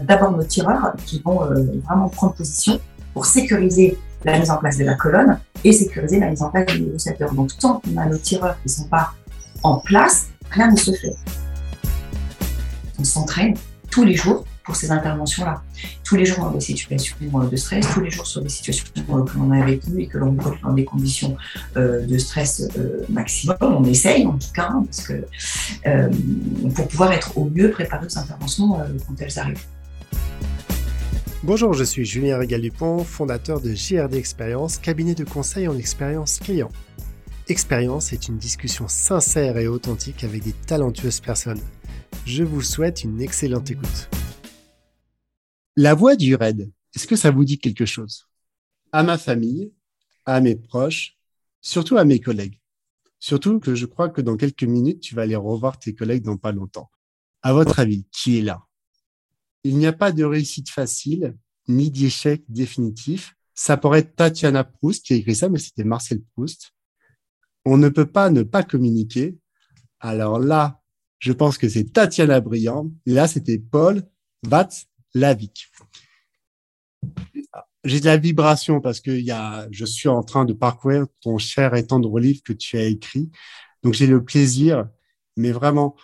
d'abord nos tireurs qui vont vraiment prendre position pour sécuriser la mise en place de la colonne et sécuriser la mise en place du négociateur. Donc, tant qu'on a nos tireurs qui ne sont pas en place, rien ne se fait. On s'entraîne tous les jours pour ces interventions-là. Tous les jours dans des situations de stress, tous les jours sur des situations que l'on a vécues et que l'on rencontre dans des conditions euh, de stress euh, maximum. On essaye en tout cas, hein, parce que, euh, pour pouvoir être au mieux préparé aux interventions quand elles arrivent. Bonjour, je suis Julien Régal-Dupont, fondateur de JRD Expérience, cabinet de conseil en expérience client. Expérience est une discussion sincère et authentique avec des talentueuses personnes. Je vous souhaite une excellente écoute. La voix du RAID, est-ce que ça vous dit quelque chose? À ma famille, à mes proches, surtout à mes collègues. Surtout que je crois que dans quelques minutes, tu vas aller revoir tes collègues dans pas longtemps. À votre avis, qui est là? Il n'y a pas de réussite facile, ni d'échec définitif. Ça pourrait être Tatiana Proust qui a écrit ça, mais c'était Marcel Proust. On ne peut pas ne pas communiquer. Alors là, je pense que c'est Tatiana Briand. Là, c'était Paul Vatslavik. J'ai de la vibration parce que y a, je suis en train de parcourir ton cher et tendre livre que tu as écrit. Donc, j'ai le plaisir, mais vraiment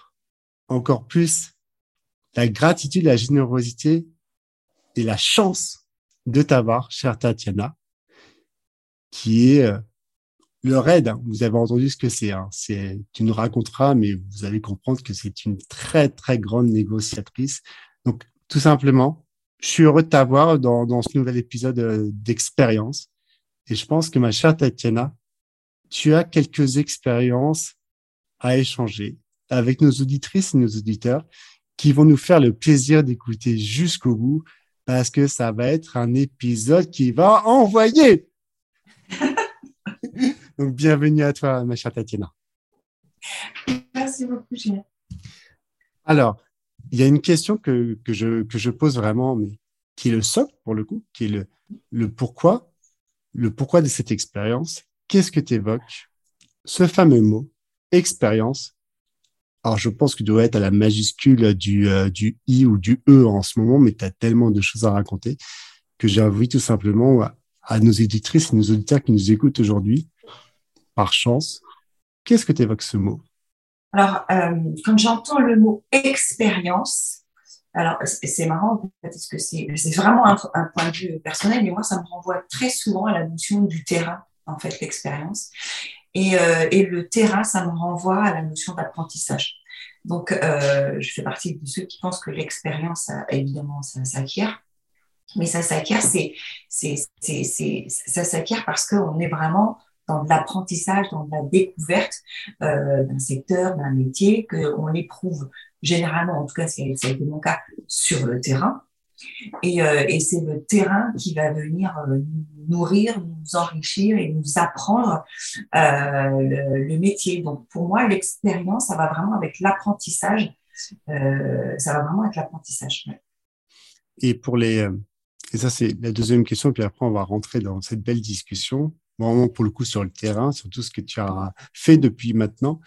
encore plus la gratitude, la générosité et la chance de t'avoir, chère Tatiana, qui est euh, le raid. Hein. Vous avez entendu ce que c'est. Hein. C'est, tu nous raconteras, mais vous allez comprendre que c'est une très très grande négociatrice. Donc, tout simplement, je suis heureux de t'avoir dans, dans ce nouvel épisode euh, d'expérience. Et je pense que ma chère Tatiana, tu as quelques expériences à échanger avec nos auditrices et nos auditeurs qui vont nous faire le plaisir d'écouter jusqu'au bout parce que ça va être un épisode qui va envoyer. Donc, bienvenue à toi, ma chère Tatiana. Merci beaucoup, Julien. Alors, il y a une question que, je, pose vraiment, mais qui est le socle pour le coup, qui est le, pourquoi, le pourquoi de cette expérience. Qu'est-ce que tu évoques Ce fameux mot, expérience, alors, je pense que tu dois être à la majuscule du, euh, du I ou du E en ce moment, mais tu as tellement de choses à raconter que j'ai envie tout simplement à, nos éditrices et nos auditeurs qui nous écoutent aujourd'hui, par chance, qu'est-ce que tu évoques ce mot? Alors, euh, quand j'entends le mot expérience, alors c'est marrant parce que c'est vraiment un, point de vue personnel, mais moi, ça me renvoie très souvent à la notion du terrain, en fait, l'expérience. Et, euh, le terrain, ça me renvoie à la notion d'apprentissage. Donc, euh, je fais partie de ceux qui pensent que l'expérience, évidemment, ça s'acquiert. Mais ça s'acquiert, c'est, ça s'acquiert parce qu'on est vraiment dans l'apprentissage, dans la découverte euh, d'un secteur, d'un métier, qu'on éprouve généralement, en tout cas, ça a été mon cas, sur le terrain. Et, euh, c'est le terrain qui va venir euh, nous nourrir, nous enrichir et nous apprendre le, le, métier. Donc pour moi, l'expérience, ça va vraiment avec l'apprentissage. Ça va vraiment avec l'apprentissage. Et pour les, et ça c'est la deuxième question, puis après on va rentrer dans cette belle discussion, vraiment pour le coup sur le terrain, sur tout ce que tu as fait depuis maintenant.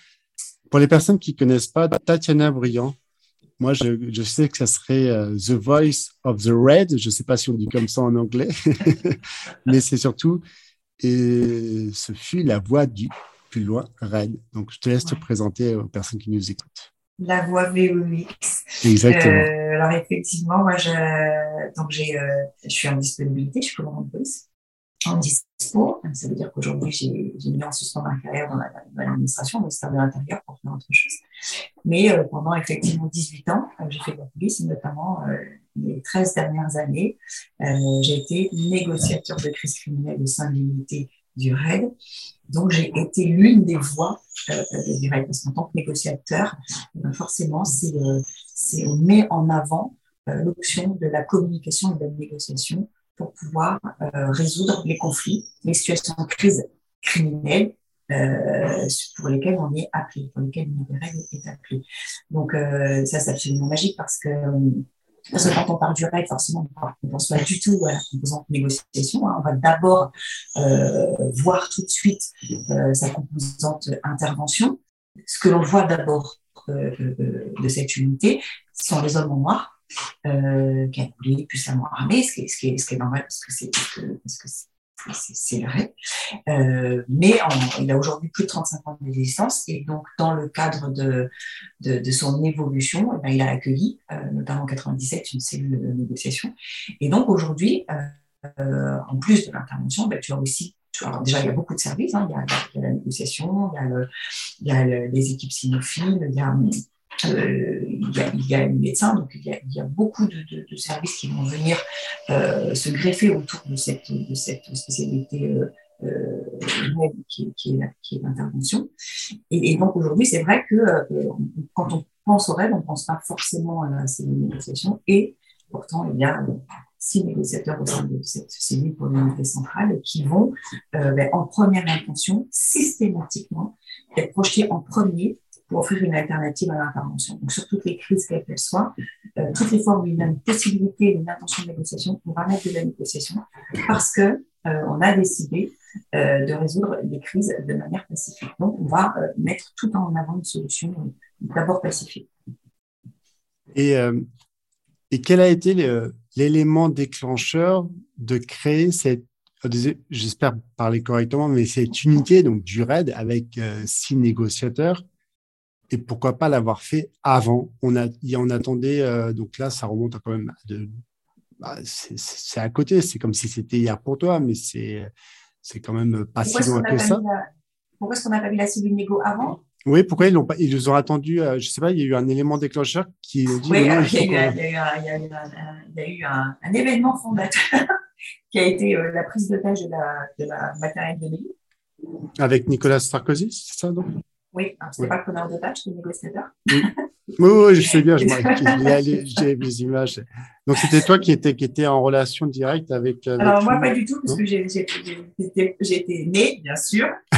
Pour les personnes qui connaissent pas Tatiana Briand, moi, je, je, sais que ça serait euh, The Voice of the Red. Je ne sais pas si on dit comme ça en anglais, mais c'est surtout, et ce fut la voix du plus loin Red. Donc, je te laisse te présenter aux personnes qui nous écoutent. La voix VOX. Exactement. Euh, alors, effectivement, moi, je, donc j'ai, euh, je suis en disponibilité, je suis commandant de voice en dispo. Ça veut dire qu'aujourd'hui, j'ai, mis en suspens ma carrière dans, l'administration, au ministère de l'Intérieur, pour faire autre chose. Mais euh, pendant effectivement 18 ans, euh, j'ai fait de la police, notamment euh, les 13 dernières années, j'ai été négociateur de crise criminelle au sein de l'unité du RAID. Donc, j'ai été l'une des voix du RAID, parce qu'en tant que négociateur, forcément, c'est, on met en avant l'option de la communication et de la négociation pour pouvoir euh, résoudre les conflits, les situations de crise criminelle euh, pour lesquelles on est appelé, pour lesquelles règle est appelée. Donc euh, ça, c'est absolument magique parce que, parce que quand on parle du RAID, forcément, on ne pense pas du tout à la composante négociation. Hein. On va d'abord euh, voir tout de suite euh, sa composante intervention. Ce que l'on voit d'abord de cette unité, ce sont les hommes en noir euh, coulé plus à armée, ce qui est, ce qui ce qui est normal parce que c'est vrai. Euh, mais il a aujourd'hui plus de 35 ans d'existence et donc dans le cadre de, de, son évolution, eh ben, il a accueilli, euh, notamment en 97, une cellule de négociation. Et donc aujourd'hui, euh, en plus de l'intervention, ben, tu as aussi alors déjà, il y a beaucoup de services. Hein. Il, y a, la négociation, il y a, les équipes cynophiles, il y a euh, il, y a, les médecins, donc il y a, il y a beaucoup de, de, de, services qui vont venir euh, se greffer autour de cette, de cette spécialité euh, euh qui, qui, est, qui est l'intervention. Et, et, donc aujourd'hui, c'est vrai que euh, quand on pense au rêve, on ne pense pas forcément à ces négociations, et pourtant, il y a six négociateurs au sein de cette cellule pour l'unité centrale qui vont, euh, ben, en première intention, systématiquement, être projetés en premier pour offrir une alternative à l'intervention. Donc, sur toutes les crises quelles qu'elles soient, euh, toutes les fois où a une possibilité, une intention de négociation, on va mettre de la négociation parce que euh, on a décidé euh, de résoudre les crises de manière pacifique. Donc, on va euh, mettre tout en avant une solution d'abord pacifique. Et, et quel a été l'élément déclencheur de créer cette j'espère parler correctement, mais cette unité donc du RAID avec six négociateurs? Et pourquoi pas l'avoir fait avant. On a, on attendait, euh, donc là, ça remonte à quand même de, bah, c'est à côté, c'est comme si c'était hier pour toi, mais c'est, c'est quand même pas si loin que ça. pourquoi est-ce qu'on n'a pas vu la cellule négo avant? Oui, pourquoi ils l'ont pas Ils nous ont attendu. Euh, je sais pas. Il y a eu un élément déclencheur qui dit. Oui, il y, a eu un, événement fondateur qui a été euh, la prise d'otage de la, de la matérielle de Nelly. Avec Nicolas Sarkozy, c'est ça donc oui, ce n'est pas le preneur de c'est le négociateur. Oui. oui, je sais bien, j'ai les images. Donc, c'était toi qui étais, qui en relation directe avec. Alors, moi, pas du tout, parce que j'ai été née, bien sûr.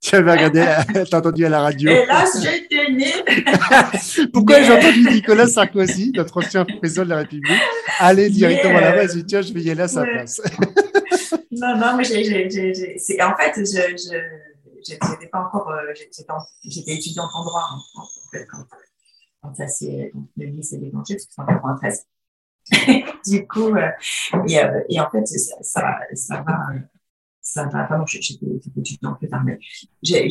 tu avais regardé, tu as entendu à la radio. Hélas, j'étais née. Pourquoi j'ai entendu Nicolas Sarkozy, notre ancien président de la République, aller directement là-bas et tiens, je vais y aller à sa place? non, non, mais j'ai. En fait, je j'étais pas encore, euh, j'étais étudiante en droit quand, ça s'est, le livre s'est déclenché, parce que c'est en 93. du coup, euh, et, euh, et, en fait, ça, ça, va, ça va, vraiment, j'étais étudiante plus tard, mais j'ai,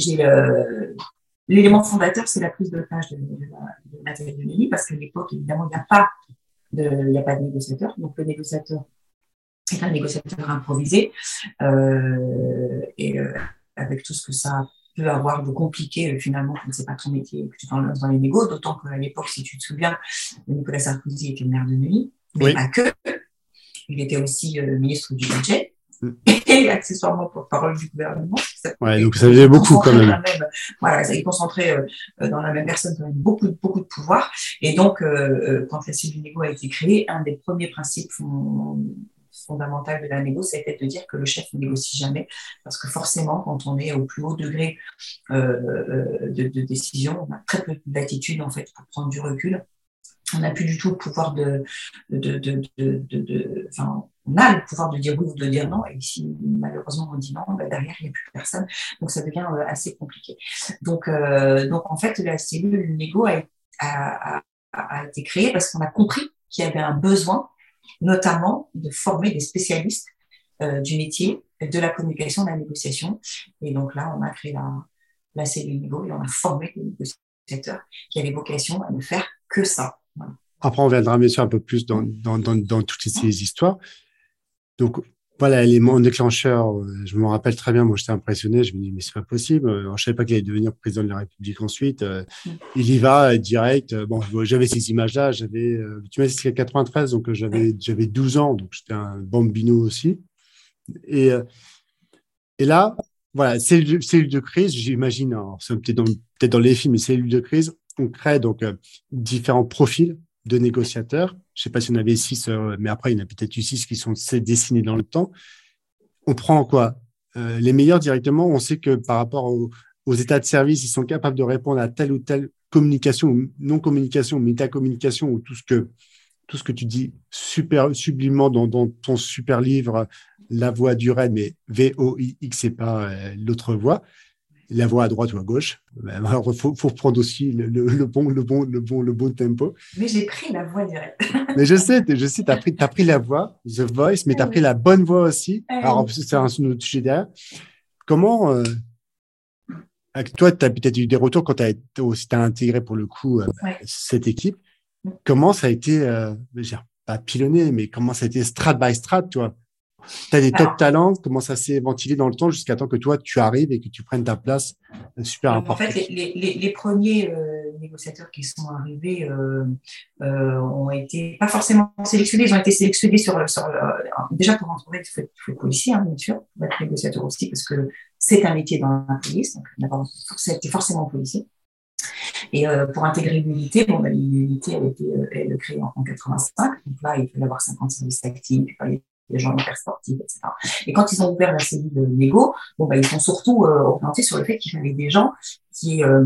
l'élément fondateur, c'est la prise de page de, de, de, la de Nelly, parce qu'à l'époque, évidemment, il n'y a pas de, il n'y a pas de négociateur. Donc, le négociateur est un négociateur improvisé, euh, et, euh, avec tout ce que ça peut avoir de compliqué euh, finalement quand c'est pas ton métier que tu t'en dans les négos, d'autant qu'à l'époque, si tu te souviens, Nicolas Sarkozy était maire de Neuilly, mais pas que. Il était aussi euh, ministre du budget mm. et accessoirement porte-parole du gouvernement. ouais, donc ça faisait beaucoup quand même. voilà, ça est concentré euh, dans la même personne quand même beaucoup, beaucoup de pouvoir. Et donc, quand la cellule négo a été créée, un des premiers principes fondamentale de la négo, c'était de dire que le chef ne négocie jamais, parce que forcément, quand on est au plus haut degré euh, de, décision, on a très peu d'attitude en fait pour prendre du recul. On n'a plus du tout le pouvoir de, de, de, on a le pouvoir de dire oui ou de dire non, et si malheureusement on dit non, ben derrière il n'y a plus personne, donc ça devient euh, assez compliqué. Donc, euh, donc en fait, la cellule négo a été créée parce qu'on a compris qu'il y avait un besoin notamment de former des spécialistes euh, du métier de la communication, de la négociation. Et donc là, on a créé la, la cellule Négo et on a formé des négociateurs qui avaient vocation à ne faire que ça. Après, on viendra bien sûr un peu plus dans, dans, dans, dans toutes ces histoires. Donc, voilà, l'élément déclencheur, euh, je me rappelle très bien, moi j'étais impressionné, je me dis mais c'est pas possible, euh, je savais pas qu'il allait devenir président de la République ensuite. Euh, mm. Il y va direct. Bon, j'avais ces images-là, j'avais, tu m'as dit c'était 93, donc j'avais j'avais 12 ans, donc j'étais un bambino aussi. Et et là, voilà, cellule, cellule de crise, j'imagine, c'est peut-être dans, peut dans les films, mais cellule de crise, on crée donc différents profils de négociateurs. Je sais pas si on avait six, euh, mais après, il y en a peut-être eu six qui sont dessinés dans le temps. On prend quoi? Euh, Les meilleurs directement, on sait que par rapport aux états de service, ils sont capables de répondre à telle ou telle communication, non-communication, métacommunication, ou tout ce que tout ce que tu dis super sublimement dans, ton super livre La voix du raid, mais V-O-I-X, pas euh, l'autre voix. La voix à droite ou à gauche. Alors, il faut, faut prendre aussi le, le, bon, le, bon, le, bon, le bon tempo. Mais j'ai pris la voix directe. mais je sais, je sais, tu as pris, as pris la voix, The Voice, mais tu as pris la bonne voix aussi. Alors, c'est un autre sujet derrière. Comment, euh, toi, tu as peut-être eu des retours quand tu as, as, intégré pour le coup euh, cette équipe. Comment ça a été, euh, pas pilonné, mais comment ça a été strat by strat, toi? Tu as des top talents, comment ça s'est ventilé dans le temps jusqu'à temps que toi, tu arrives et que tu prennes ta place euh, super importante En fait, les, les, les premiers euh, négociateurs qui sont arrivés euh, euh, ont été pas forcément sélectionnés, ils ont été sélectionnés sur, sur déjà pour entrer, il faut être, policier, hein, bien sûr, pour être négociateur aussi, parce que c'est un métier dans la police, donc d'abord, c'était forcément policier. Et euh, pour intégrer l'unité, bon, bah, l'unité, elle a été elle, créée en, en 85, donc là, il fallait avoir 50 services actifs, il fallait des gens hyper sportifs, etc. Et quand ils ont ouvert la cellule Lego, bon, bah, ils sont surtout euh, orientés sur le fait qu'il fallait des gens qui euh,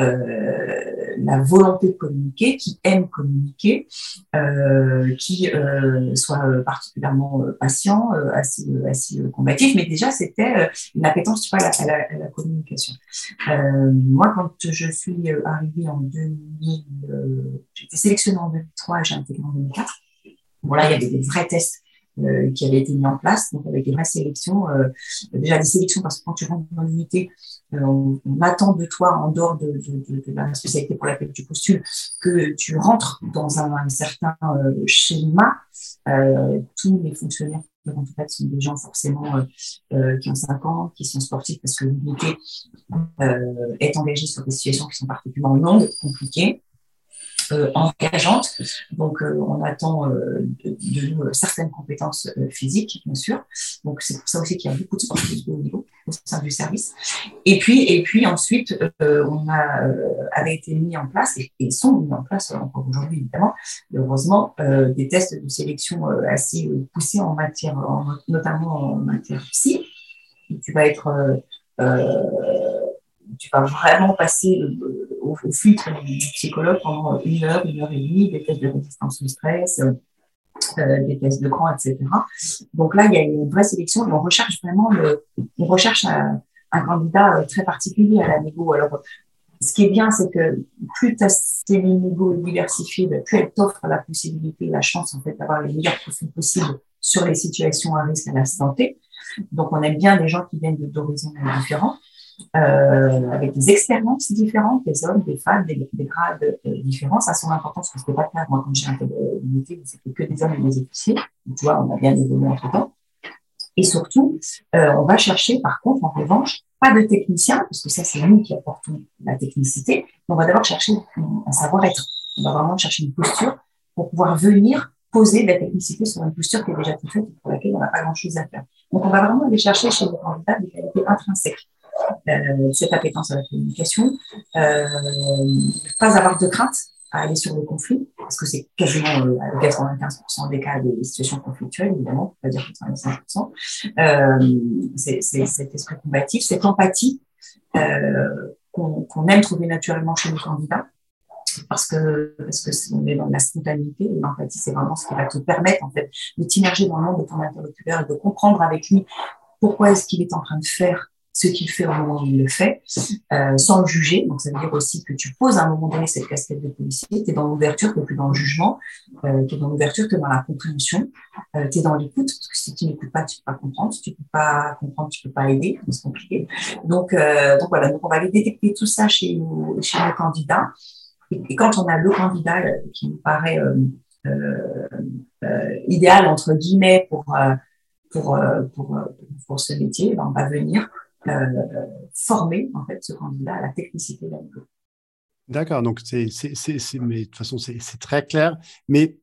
euh, la volonté de communiquer, qui aiment communiquer, euh, qui euh, soient particulièrement patients, assez, assez combatifs, mais déjà c'était une appétence pas, à, la, à, la, communication. moi, quand je suis arrivée en 2000, j'étais sélectionnée en 2003 et j'ai intégré en 2004. Bon là, il y avait des vrais tests euh, qui avait été mis en place, donc avec des vraies sélections. Euh, déjà des sélections parce que quand tu rentres dans l'unité, euh, on, attend de toi, en dehors de, de, de, la spécialité pour laquelle tu postules, que tu rentres dans un, un certain schéma. tous les fonctionnaires en fait, sont des gens forcément qui ont 5 ans, qui sont sportifs parce que l'unité est engagée sur des situations qui sont particulièrement longues, compliquées. Euh, engageante. Donc, euh, on attend euh, de, nous certaines compétences physiques, bien sûr. Donc, c'est pour ça aussi qu'il y a beaucoup de sportifs de haut niveau au sein du service. Et puis, et puis ensuite, on a avait été mis en place et, sont mis en place encore aujourd'hui évidemment, heureusement, des tests de sélection assez poussés en matière, notamment en matière psy. Tu vas être tu vas vraiment passer au, au, filtre du psychologue pendant une heure, une heure et demie, des tests de résistance au stress, euh, des tests de cran, etc. Donc là, il y a une vraie sélection et on recherche vraiment on recherche un, candidat euh, très particulier à la négo. Alors, ce qui est bien, c'est que plus tu as ces négo diversifiées, plus elle t'offre la possibilité, la chance, en fait, d'avoir les meilleurs profils possibles sur les situations à risque à la santé. Donc, on aime bien des gens qui viennent d'horizons différents euh, avec des expériences différentes, des hommes, des femmes, des, grades euh, différents. Ça a son importance parce que pas clair. Moi, quand j'ai intégré c'était que des hommes et des officiers. Tu vois, on a bien évolué entre temps. Et surtout, euh, on va chercher, par contre, en revanche, pas de technicien, parce que ça, c'est nous qui apportons la technicité. on va d'abord chercher un savoir-être. On va vraiment chercher une posture pour pouvoir venir poser la technicité sur une posture qui est déjà toute faite et pour laquelle on n'a pas grand-chose à faire. Donc, on va vraiment aller chercher chez les candidats des qualités intrinsèques euh, cette appétence à la communication, euh, pas avoir de crainte à aller sur le conflit, parce que c'est quasiment euh, 95% des cas des situations conflictuelles, évidemment, on va dire 95%. Euh, c'est cet esprit combatif, cette empathie euh, qu'on aime trouver naturellement chez nos candidats, parce que parce que on est dans la spontanéité l'empathie c'est vraiment ce qui va te permettre en fait de t'immerger dans le monde de ton interlocuteur et de comprendre avec lui pourquoi est-ce qu'il est en train de faire ce qu'il fait au moment où il le fait, euh, sans le juger. Donc, ça veut dire aussi que tu poses à un moment donné cette casquette de policier, tu es dans l'ouverture, tu plus dans le jugement, euh, tu es dans l'ouverture, tu dans la compréhension, euh, tu es dans l'écoute, parce que si tu n'écoutes pas, tu peux pas comprendre. Si tu peux pas comprendre, tu peux pas aider, c'est compliqué. Donc, euh, donc voilà, donc on va aller détecter tout ça chez, chez nos candidats. Et, quand on a le candidat euh, qui nous paraît idéal, entre guillemets, pour... Pour, pour, pour, ce métier, ben, on va venir former en fait ce candidat à la technicité de la D'accord, donc c'est, mais de toute façon c'est, très clair. Mais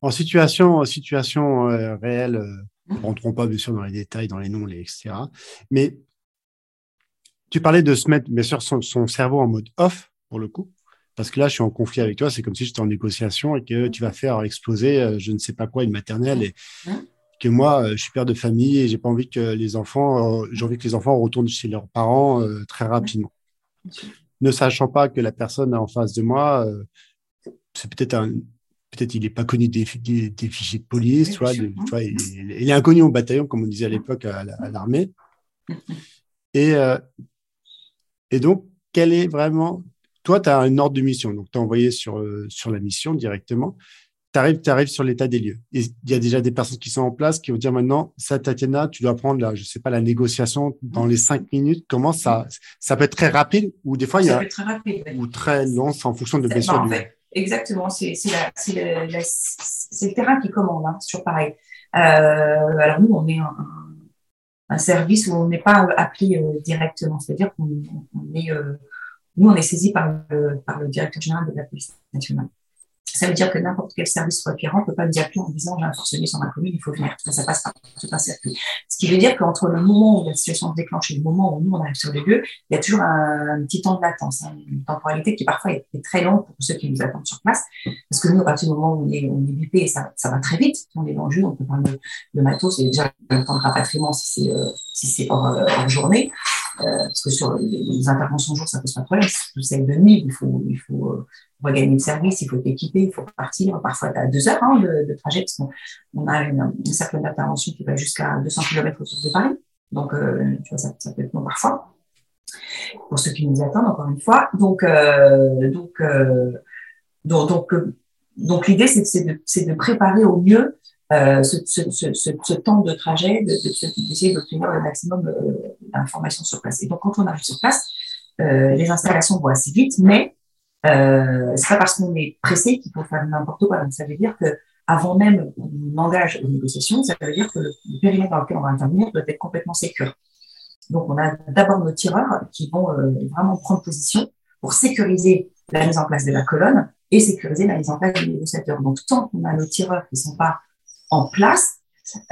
en situation, en situation euh, réelle, euh, ne rentrons pas bien sûr dans les détails, dans les noms, les etc. Mais tu parlais de se mettre bien sûr son, son, cerveau en mode off pour le coup, parce que là je suis en conflit avec toi, c'est comme si j'étais en négociation et que tu vas faire exploser je ne sais pas quoi une maternelle et, que moi, euh, je suis père de famille et j'ai pas envie que les enfants, euh, j'ai envie que les enfants retournent chez leurs parents euh, très rapidement. Ne sachant pas que la personne en face de moi, c'est peut-être un, peut-être il n'est pas connu des, des, fichiers de police, tu vois, il, est inconnu au bataillon, comme on disait à l'époque à, l'armée. Et, euh, et donc, quel est vraiment. Toi, tu as un ordre de mission. Donc, tu as envoyé sur, sur la mission directement. Tu arrives, arrives sur l'état des lieux. Et il y a déjà des personnes qui sont en place qui vont dire maintenant, ça, Tatiana, tu dois prendre, la, je sais pas, la négociation dans les cinq minutes. Comment ça Ça peut être très rapide ou des fois, il y a. Peut être très rapide, Ou très long, en fonction de bien du. Exactement, c'est le terrain qui commande, hein, sur pareil. Euh, alors nous, on est un, un service où on n'est pas appelé euh, directement, c'est-à-dire qu'on est, euh, nous, on est saisi par le, par le directeur général de la police nationale. Ça veut dire que n'importe quel service requérant ne peut pas nous appeler en disant j'ai un forcené sur ma commune, il faut venir. Ça, ça passe par tout un circuit. Ce qui veut dire qu'entre le moment où la situation se déclenche et le moment où nous on arrive sur les lieux, il y a toujours un, petit temps de latence, hein, une temporalité qui parfois est, très longue pour ceux qui nous attendent sur place. Parce que nous, à partir du moment où on est, on est bipé, ça, ça va très vite. On est dans le jeu, on peut prendre le, le matos, c'est déjà le temps de rapatriement si c'est euh, si c'est hors, euh, hors journée. Euh, parce que sur les interventions jour, ça pose pas de problème. C'est celle de nuit, il faut, il faut regagner le service, il faut t'équiper, il faut partir. Parfois, tu as deux heures hein, de, trajet, parce qu'on a une, une cercle d'intervention qui va jusqu'à 200 km autour de Paris. Donc, euh, tu vois, ça, peut être long parfois. Pour ceux qui nous attendent, encore une fois. Donc, euh, euh, donc, donc, donc l'idée, c'est de, préparer au mieux ce, temps de trajet, d'essayer de, d'obtenir le maximum d'informations sur place. Et donc, quand on arrive sur place, les installations vont assez vite, mais euh, c'est pas parce qu'on est pressé qu'il faut faire n'importe quoi. Donc, ça veut dire que avant même qu'on engage les négociations, ça veut dire que le, périmètre dans lequel on va intervenir doit être complètement sécure. Donc, on a d'abord nos tireurs qui vont euh, vraiment prendre position pour sécuriser la mise en place de la colonne et sécuriser la mise en place des négociateurs. Donc, tant qu'on a nos tireurs qui sont pas en place,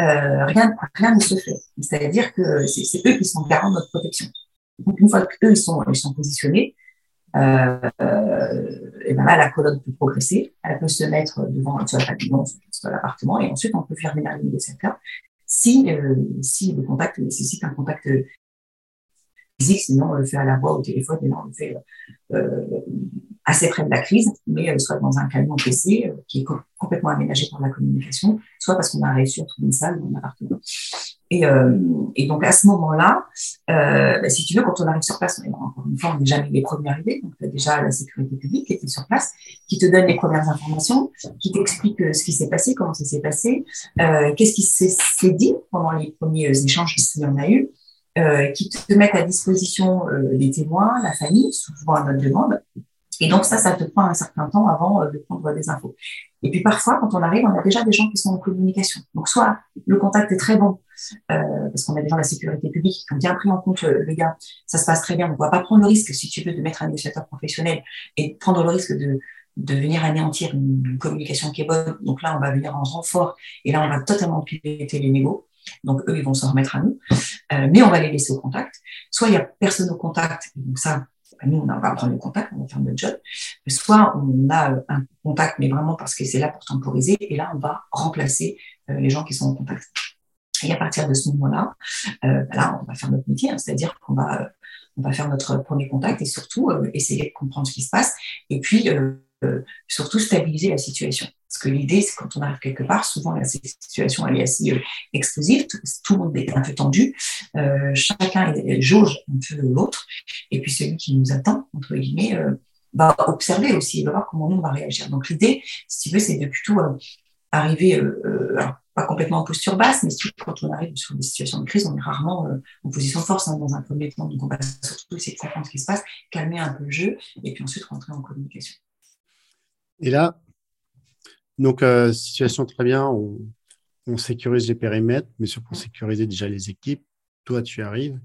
euh, rien, ne se fait. C'est-à-dire que c'est eux qui sont garants de notre protection. Donc, une fois qu'eux, ils sont positionnés, euh, et ben là, la colonne peut progresser, elle peut se mettre devant soit la soit l'appartement, et ensuite, on peut faire venir les négociateurs si, euh, si le contact nécessite un contact physique, sinon on le fait à la voix, au téléphone, et là on le fait euh, assez près de la crise, mais euh, soit dans un camion PC qui est complètement aménagé pour la communication, soit parce qu'on a réussi à trouver une salle dans un appartement. Et, euh, et, donc à ce moment-là, euh, bah, si tu veux, quand on arrive sur place, encore une fois, on n'est jamais les premiers arrivés, donc tu as déjà la sécurité publique qui était sur place, qui te donne les premières informations, qui t'explique ce qui s'est passé, comment ça s'est passé, euh, qu'est-ce qui s'est dit pendant les premiers échanges s'il y en a eu, euh, qui te mettent à disposition euh, les témoins, la famille, souvent à notre demande, et donc ça, ça te prend un certain temps avant euh, de prendre des infos. Et puis parfois, quand on arrive, on a déjà des gens qui sont en communication. Donc soit le contact est très bon, euh, parce qu'on a déjà la sécurité publique qui ont bien pris en compte euh, le gars, ça se passe très bien, on ne va pas prendre le risque, si tu veux, de mettre un négociateur professionnel et prendre le risque de, de venir anéantir une communication qui est bonne. Donc là, on va venir en renfort et là, on va totalement piloter les négos. Donc eux, ils vont s'en remettre à nous, euh, mais on va les laisser au contact. Soit il y a personne au contact, donc ça, nous, on va prendre le contact, on va faire notre job. Soit on a euh, un contact, mais vraiment parce que c'est là pour temporiser, et là, on va remplacer euh, les gens qui sont en contact. Et à partir de ce moment-là, euh, bah on va faire notre métier, hein, c'est-à-dire qu'on va, on va faire notre premier contact et surtout essayer de comprendre ce qui se passe, et puis surtout stabiliser la situation. Parce que l'idée, c'est quand on arrive quelque part, souvent la situation elle est assez euh, explosive, tout, le monde est un peu tendu, euh, chacun jauge un peu l'autre, et puis celui qui nous attend, entre guillemets, euh, va observer aussi, il va voir comment on va réagir. Donc l'idée, si tu veux, c'est de plutôt euh, arriver, euh, pas complètement en posture basse, mais surtout quand on arrive sur des situations de crise, on est rarement en position de force hein, dans un premier temps. Donc on va surtout essayer de comprendre ce qui se passe, calmer un peu le jeu, et puis ensuite rentrer en communication. Et là, donc, euh, situation très bien, on, sécurise les périmètres, mais surtout pour sécuriser déjà les équipes. Toi, tu arrives.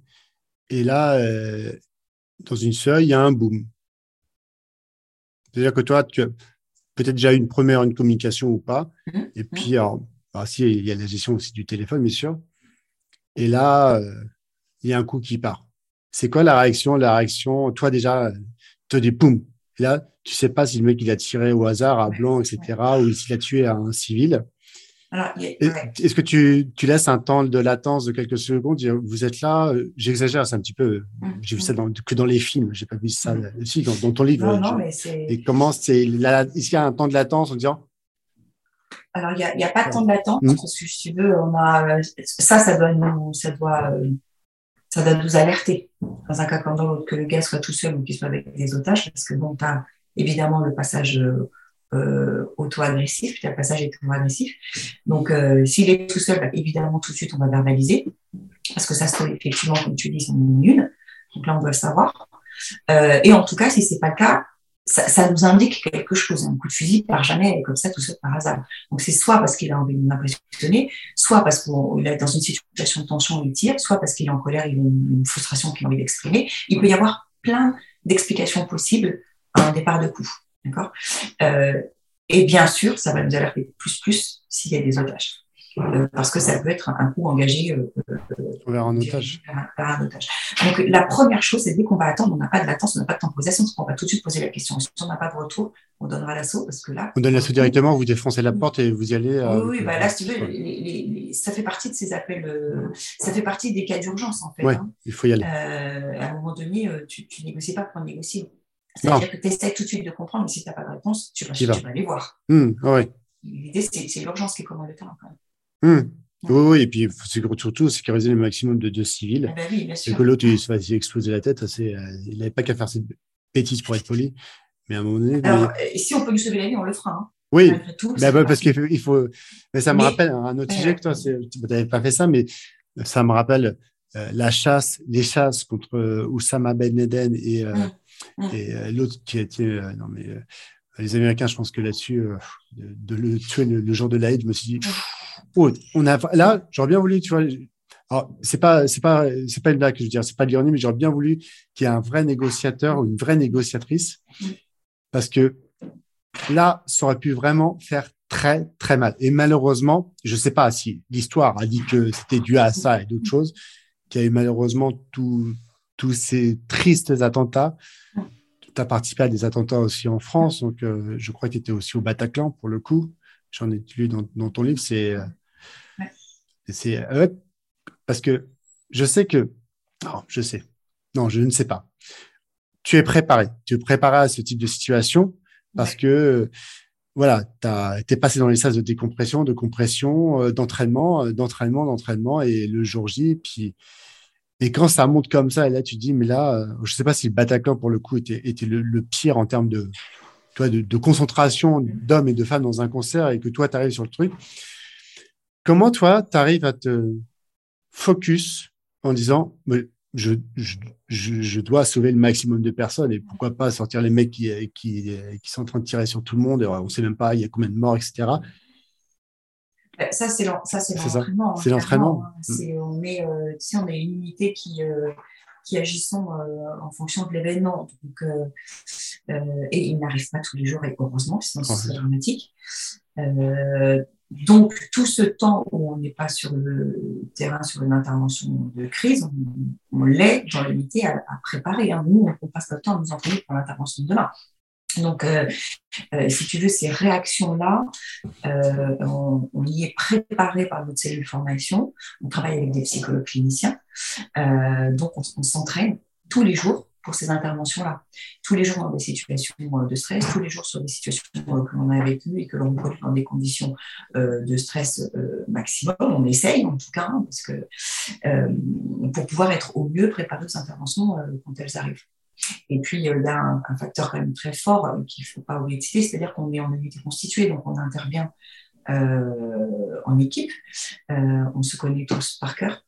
Et là, euh, dans une seule, il y a un boom. C'est-à-dire que toi, tu as peut-être déjà une première une communication ou pas. Mm-hmm. Et puis, alors, bah, si, il y a la gestion aussi du téléphone, bien sûr. Et là, euh, il y a un coup qui part. C'est quoi la réaction? La réaction, toi déjà, te dis, poum, là, tu sais pas si le mec il a tiré au hasard à blanc, etc., ou s'il a tué un civil. Est-ce que tu, tu, laisses un temps de latence de quelques secondes Vous êtes là J'exagère, c'est un petit peu. Mmh, j'ai vu ça que dans les films. J'ai pas vu ça aussi mmh. dans, ton livre. Non, non, mais et comment c'est Est-ce qu'il y a un temps de latence en disant Alors il n'y a, a, pas de temps de latence parce que si tu veux, on a ça, ça doit, ça doit ça doit nous alerter, dans un cas comme dans l'autre, que le gars soit tout seul ou qu'il soit avec des otages, parce que bon, tu as évidemment le passage euh, auto-agressif, tu as le passage auto-agressif. Donc, euh, s'il est tout seul, bah, évidemment, tout de suite, on va verbaliser, parce que ça se trouve, effectivement, comme tu dis, sont une. Donc là, on doit le savoir. Euh, et en tout cas, si c'est pas le cas, ça, ça, nous indique quelque chose. Un coup de fusil part jamais comme ça tout seul par hasard. Donc c'est soit parce qu'il a envie de m'impressionner, soit parce qu'il est dans une situation de tension, il tire, soit parce qu'il est en colère, il a une, frustration qu'il a envie d'exprimer. Il peut y avoir plein d'explications possibles à un départ de coup. D'accord? Euh, Et bien sûr, ça va nous alerter plus plus s'il y a des otages. Euh, parce que ça peut être un coup engagé euh, euh un otage. un otage. Donc la première chose, c'est dès qu'on va attendre, on n'a pas de latence, on n'a pas de temporisation, on va tout de suite poser la question. Si on n'a pas de retour, on donnera l'assaut parce que là. On donne l'assaut directement, vous défoncez la porte et vous y allez. Euh, oui, oui bah là, si tu veux, les, ça fait partie de ces appels, ça fait partie des cas d'urgence en fait. Oui, hein. il faut y aller. à un moment donné, tu, tu négocies pas pour négocier. C'est-à-dire que tu essaies tout de suite de comprendre, mais si tu n'as pas de réponse, tu vas, tu vas. aller voir. Mmh, ouais. L'idée, c'est l'urgence qui commande le terrain quand même. Hum. Oui, oui, et puis surtout sécuriser le maximum de, deux civils. Ah bah oui, bien sûr. Et que l'autre, il se fasse exploser la tête, euh, il n'avait pas qu'à faire cette bêtise pour être poli. Mais à un moment donné. Alors, euh, si on peut lui sauver la vie, on le fera. Hein. Oui, tout, bah, bah, parce qu'il faut, Mais ça me rappelle un autre sujet que toi, tu n'avais pas fait ça, mais ça me rappelle euh, la chasse, les chasses contre Oussama Ben Laden et, hum, hum. et l'autre qui a été. non, mais les Américains, je pense que là-dessus, de, le tuer le, jour de l'Aïd, je me suis dit on a, là, j'aurais bien voulu, tu vois, c'est pas, c'est pas, c'est pas une blague je veux dire, c'est pas de l'ironie, mais j'aurais bien voulu qu'il y ait un vrai négociateur ou une vraie négociatrice, parce que là, ça aurait pu vraiment faire très, très mal. Et malheureusement, je sais pas si l'histoire a dit que c'était dû à ça et d'autres choses, qu'il y a eu malheureusement tous ces tristes attentats. Tu as participé à des attentats aussi en France, donc euh, je crois que tu étais aussi au Bataclan pour le coup. J'en ai lu dans, dans ton livre, c'est euh, c'est parce que je sais que, non, je sais, non, je ne sais pas. Tu es préparé, tu es préparé à ce type de situation parce que, voilà, tu es passé dans les phases de décompression, de compression, euh, d'entraînement, euh, d'entraînement, d'entraînement et le jour J, puis et quand ça monte comme ça, et là tu dis, mais là, euh, je sais pas si le Bataclan pour le coup était, était le, pire en termes de, de, de concentration d'hommes et de femmes dans un concert et que toi tu arrives sur le truc. Comment toi, tu arrives à te focus en disant je, je, je, dois sauver le maximum de personnes et pourquoi pas sortir les mecs qui, qui, qui sont en train de tirer sur tout le monde? Et on ne sait même pas il y a combien de morts, etc. Ben, ça, c'est l'entraînement. C'est l'entraînement. Hein, on, est, euh, on est une unité qui, euh, qui agissons euh, en fonction de l'événement. et il n'arrive pas tous les jours, et heureusement, sinon c'est dramatique. Donc, tout ce temps où on n'est pas sur le terrain, sur une intervention de crise, on, l'est dans l'unité à, à, préparer. Hein. Nous, on passe notre temps à nous entraîner pour l'intervention de demain. Donc, euh, euh, si tu veux, ces réactions-là, euh, on, y est préparé par notre cellule formation. On travaille avec des psychologues cliniciens. Donc, on, s'entraîne tous les jours pour ces interventions-là. Tous les jours dans des situations de stress, tous les jours sur des situations que l'on a vécues et que l'on produit dans des conditions de stress maximum. On essaye en tout cas, hein, parce que pour pouvoir être au mieux préparé aux interventions quand elles arrivent. Et puis, il y a un, facteur quand même très fort qu'il ne faut pas oublier de citer, c'est-à-dire qu'on est en unité constituée, donc on intervient en équipe, on se connaît tous par cœur,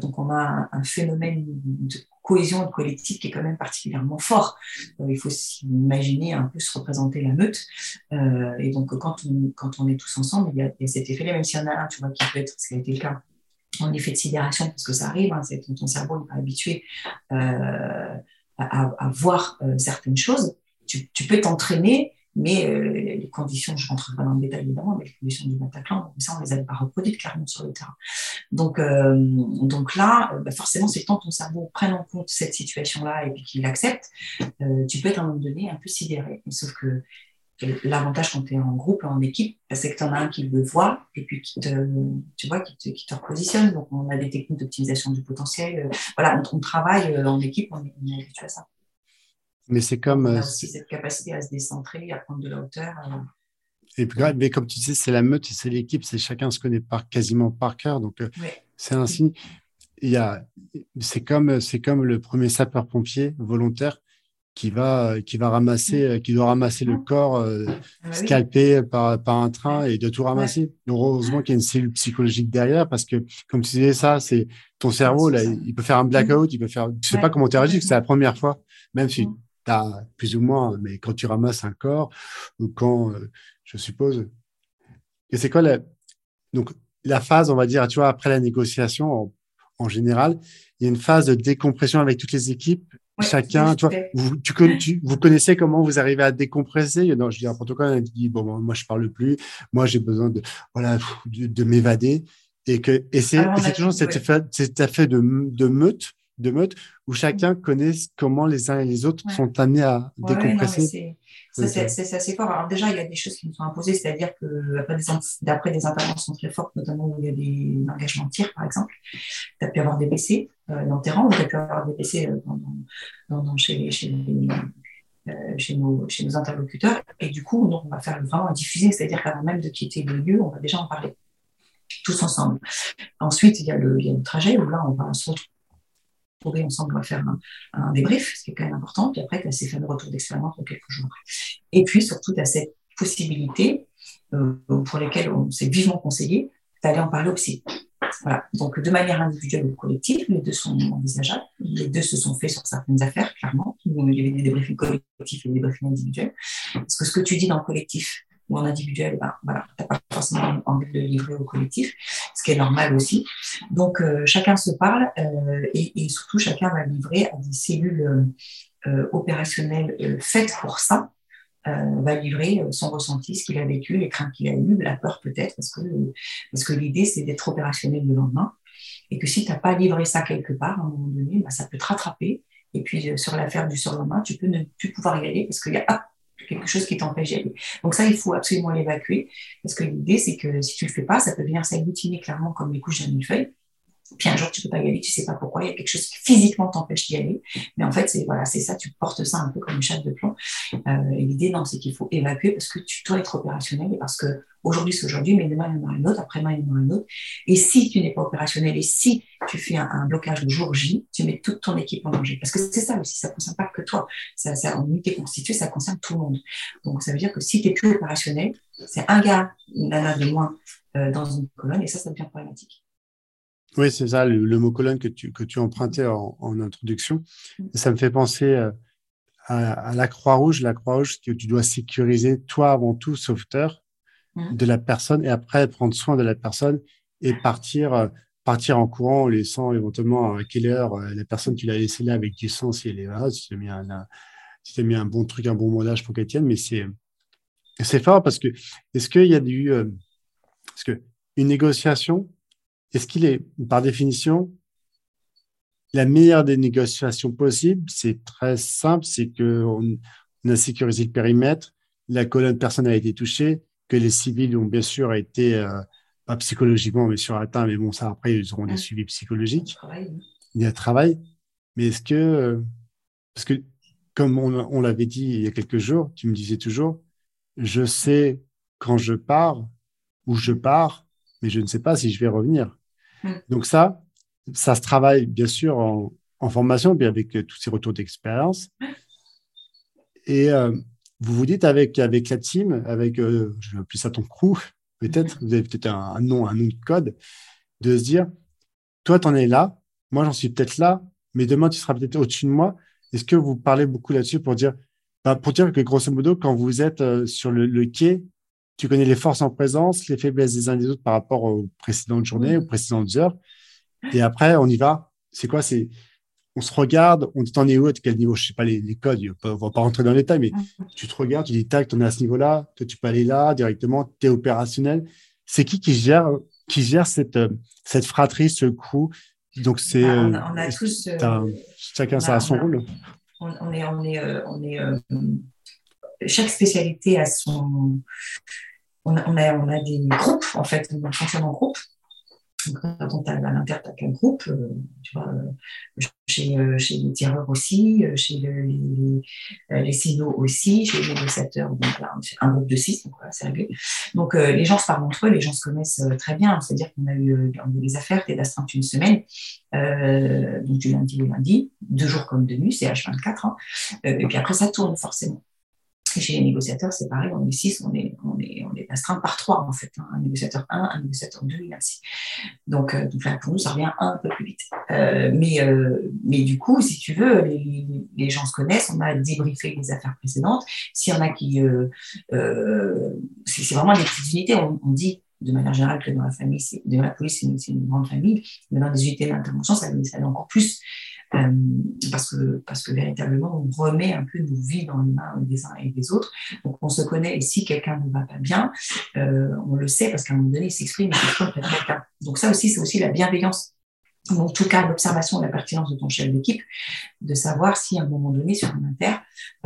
donc on a un, phénomène de cohésion de collectif qui est quand même particulièrement fort. Euh, il faut s'imaginer un peu se représenter la meute. Euh, et donc, quand on, quand on est tous ensemble, il y a, cet effet-là, même s'il y en a un, tu vois, qui peut être, ce qui a été le cas, en effet de sidération, parce que ça arrive, hein, ton, cerveau n'est pas habitué euh, à, voir certaines choses. Tu, peux t'entraîner mais euh, les conditions, je ne rentre pas dans le détail évidemment, mais les conditions du Bataclan, ça, on ne les avait pas reproduites clairement sur le terrain. Donc, euh, donc là, euh, bah forcément, c'est tant ton cerveau prenne en compte cette situation-là et qu'il l'accepte, tu peux être à un moment donné un peu sidéré. Sauf que l'avantage quand tu es en groupe, en équipe, c'est que tu en as un qui le voit et puis qui te, tu vois, qui te, qui te repositionne. Donc, on a des techniques d'optimisation du potentiel. Voilà, on, travaille en équipe, on est, on est habitué à ça. Mais c'est comme. On a euh, aussi cette capacité à se décentrer, à prendre de la hauteur. Euh. Et puis, mais comme tu disais, c'est la meute, c'est l'équipe, c'est chacun se connaît par, quasiment par cœur. Donc, euh, c'est un signe. il y a, c'est comme, c'est comme le premier sapeur-pompier volontaire qui va, qui va ramasser, mm. qui doit ramasser le corps euh, ah bah scalpé par, par un train et de tout ramasser. Heureusement qu'il y a une cellule psychologique derrière parce que, comme tu disais ça, c'est ton cerveau, là, il peut faire un blackout, il peut faire, tu sais pas comment tu réagis, c'est la première fois, même si mm. tu as plus ou moins, mais quand tu ramasses un corps ou quand, euh, je suppose, et c'est quoi la, donc, la phase, on va dire, tu vois, après la négociation, en général, il y a une phase de décompression avec toutes les équipes Chacun, toi, vous, tu, vous connaissez comment vous arrivez à décompresser? Non, je dis n'importe quoi. On dit bon, moi je parle plus. Moi j'ai besoin de voilà de, m'évader et que et c'est toujours cet effet, cet effet de, de meute de meute où chacun connaît comment les uns et les autres sont amenés à décompresser. c'est assez fort. Alors déjà, il y a des choses qui nous sont imposées, c'est-à-dire que d'après des, interventions très fortes, notamment où il y a des engagements de tir, par exemple, tu as pu avoir des euh, dans tes rangs, ou tu as pu avoir des PC euh, dans, euh, chez, nos, interlocuteurs. Et du coup, on va faire vraiment diffuser, c'est-à-dire qu'avant même de quitter le lieu, on va déjà en parler tous ensemble. Ensuite, il y a le, le trajet où là, on va se retrouver trouver ensemble, on va faire un, débrief, ce qui est quand même important. Puis après, tu as ces fameux retours d'expérience quelques jours. Et puis, surtout, tu as cette possibilité euh, pour lesquelles on s'est vivement conseillé d'aller en parler au psy. Voilà. Donc, de manière individuelle ou collective, les deux sont envisageables. Les deux se sont faits sur certaines affaires, clairement. Il y avait des débriefings collectifs et des débriefings individuels. Parce que ce que tu dis dans le collectif, ou en individuel, ben, voilà, tu n'as pas forcément envie de le livrer au collectif, ce qui est normal aussi. Donc, euh, chacun se parle euh, et, surtout, chacun va livrer à des cellules euh, opérationnelles faites pour ça, va livrer son ressenti, ce qu'il a vécu, les craintes qu'il a eues, la peur peut-être, parce que, parce que l'idée, c'est d'être opérationnel le lendemain. Et que si tu n'as pas livré ça quelque part, à un moment donné, ben, ça peut te rattraper. Et puis, sur l'affaire du surlendemain, tu peux ne plus pouvoir y aller parce qu'il y a ah, quelque chose qui t'empêche d'y aller. Donc ça, il faut absolument l'évacuer, parce que l'idée, c'est que si tu le fais pas, ça peut venir s'agglutiner clairement comme les couches d'un millefeuille. Puis un jour, tu peux pas y aller, tu sais pas pourquoi, il y a quelque chose qui physiquement t'empêche d'y aller. Mais en fait, c'est voilà, c'est ça, tu portes ça un peu comme une chatte de plomb. Euh, l'idée, non, c'est qu'il faut évacuer parce que tu dois être opérationnel et parce que aujourd'hui, c'est aujourd'hui, mais demain, il y en aura une autre, après-demain, il y en aura une autre. Et si tu n'es pas opérationnel et si tu fais un, blocage le jour J, tu mets toute ton équipe en danger. Parce que c'est ça aussi, ça ne concerne pas que toi. Ça, ça, en ça concerne tout le monde. Donc, ça veut dire que si tu n'es plus opérationnel, c'est un gars, une nana de moins euh, dans une colonne et ça, ça devient problématique. Oui, c'est ça, le, mot colonne que tu, que tu empruntais en, introduction. Mm. Ça me fait penser euh, à, la Croix-Rouge. La Croix-Rouge, que tu dois sécuriser, toi avant tout, sauveteur mm. de la personne, et après prendre soin de la personne et partir, euh, partir en courant en laissant éventuellement à quelle heure euh, la personne, tu l'as laissée là avec du sang si elle est là, si tu as mis un, si mis un bon truc, un bon montage pour qu'elle tienne. Mais c'est, c'est fort parce que, est-ce qu'il y a du, parce que une négociation, est-ce qu'il est, par définition, la meilleure des négociations possibles? C'est très simple, c'est qu'on on a sécurisé le périmètre, la colonne personne a été touchée, que les civils ont bien sûr été, euh, pas psychologiquement, mais sur atteints, mais bon, ça après, ils auront des suivis psychologiques. Il y a travail. Mais est-ce que, euh, parce que comme on, on l'avait dit il y a quelques jours, tu me disais toujours, je sais quand je pars, où je pars, mais je ne sais pas si je vais revenir. Mm. Donc ça, ça se travaille bien sûr en, formation, puis avec euh, tous ces retours d'expérience. Et euh, vous vous dites avec, avec la team, avec, euh, je vais appeler ça ton crew, peut-être, vous avez peut-être un, nom, un nom de code, de se dire, toi, tu en es là, moi, j'en suis peut-être là, mais demain, tu seras peut-être au-dessus de moi. Est-ce que vous parlez beaucoup là-dessus pour dire, bah, pour dire que grosso modo, quand vous êtes sur le, le quai, tu connais les forces en présence, les faiblesses des uns des autres par rapport aux précédentes journées, aux précédentes heures. Et après, on y va. C'est quoi? C'est on se regarde, on dit t'en es où, à quel niveau? Je sais pas les, codes, on va pas rentrer dans les détails, mais tu te regardes, tu dis tac, tu es à ce niveau-là, toi tu peux aller là directement, tu es opérationnel. C'est qui qui gère qui gère cette cette fratrie, ce crew? Donc c'est bah, on, a, tous euh, chacun ça a son rôle? On, est on est euh, on est euh, chaque spécialité a son on a, on a, des groupes, en fait, on fonctionne en groupe. quand tu à l'intérieur, tu qu'un groupe, euh, tu vois, euh, chez, euh, chez les tireurs aussi, chez le, les, les sinos aussi, chez les négociateurs, donc là, un groupe de six, donc voilà, c'est réglé. Donc les gens se parlent entre eux, les gens se connaissent très bien, c'est-à-dire qu'on a eu, on a des affaires, des astreintes une semaine, donc du lundi au lundi, deux jours comme de nuit, c'est H24, hein, et puis après ça tourne forcément. Chez les négociateurs, c'est pareil, on est six, on est, on est, on est astreint par trois, en fait. Hein. Un négociateur 1, un négociateur 2 et ainsi. Donc, euh, donc là, pour nous, ça revient un peu plus vite. Euh, mais, euh, mais du coup, si tu veux, les, gens se connaissent, on a débriefé les affaires précédentes. S'il y en a qui. Euh, c'est vraiment des petites unités, on, dit de manière générale que dans la famille, dans la police, c'est une, grande famille, mais dans les unités d'intervention, ça, ça encore plus euh, parce, que, parce que véritablement, on remet un peu nos vies dans les mains des uns et des autres. Donc, on se connaît et si quelqu'un ne va pas bien, euh, on le sait parce qu'à un moment donné, il s'exprime, il s'exprime. Donc, ça aussi, c'est aussi la bienveillance en tout cas l'observation de la pertinence de ton chef d'équipe, de savoir si à un moment donné sur un inter,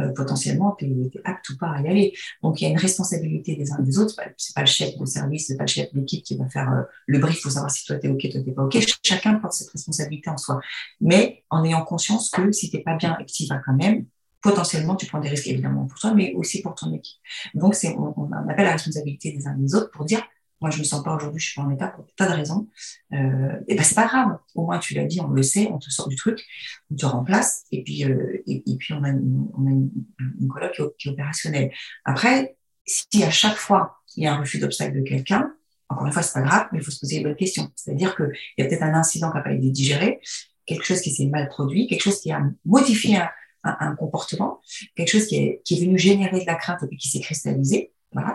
euh, potentiellement tu es, apte ou pas à y aller. Donc il y a une responsabilité des uns et des autres. C'est pas le chef de service, c'est pas le chef d'équipe qui va faire euh, le brief pour savoir si toi t'es ok, toi t'es pas ok. Chacun porte cette responsabilité en soi, mais en ayant conscience que si t'es pas bien et que tu vas quand même, potentiellement tu prends des risques évidemment pour toi, mais aussi pour ton équipe. Donc c'est on, on appelle la responsabilité des uns et des autres pour dire moi je me sens pas aujourd'hui, je suis pas en état pour tas de raisons. Euh, et ben c'est pas grave. Au moins tu l'as dit, on le sait, on te sort du truc, on te remplace, et puis euh, et, puis on a une, on a une, une coloc qui, est opérationnelle. Après, si à chaque fois il y a un refus d'obstacle de quelqu'un, encore une fois c'est pas grave, mais il faut se poser les bonnes questions. C'est-à-dire que il y a peut-être un incident qui n'a pas été digéré, quelque chose qui s'est mal produit, quelque chose qui a modifié un, un, un comportement, quelque chose qui est, qui est venu générer de la crainte et qui s'est cristallisé.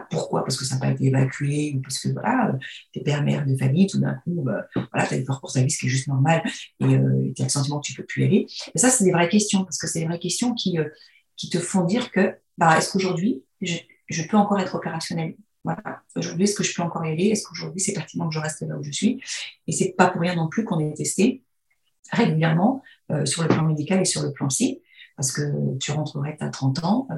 Pourquoi? Parce que ça n'a pas été évacué ou parce que voilà, t'es père, mère de famille, tout d'un coup, bah, voilà, tu as une pour service qui est juste normal et euh, tu as le sentiment que tu peux plus aller. Et ça, c'est des vraies questions parce que c'est des vraies questions qui, euh, qui te font dire que bah, est-ce qu'aujourd'hui, je, peux encore être opérationnel voilà. Aujourd'hui, est-ce que je peux encore y aller? Est-ce qu'aujourd'hui, c'est pertinent que je reste là où je suis? Et c'est pas pour rien non plus qu'on est testé régulièrement euh, sur le plan médical et sur le plan psy, parce que tu rentrerais, tu as 30 ans, euh,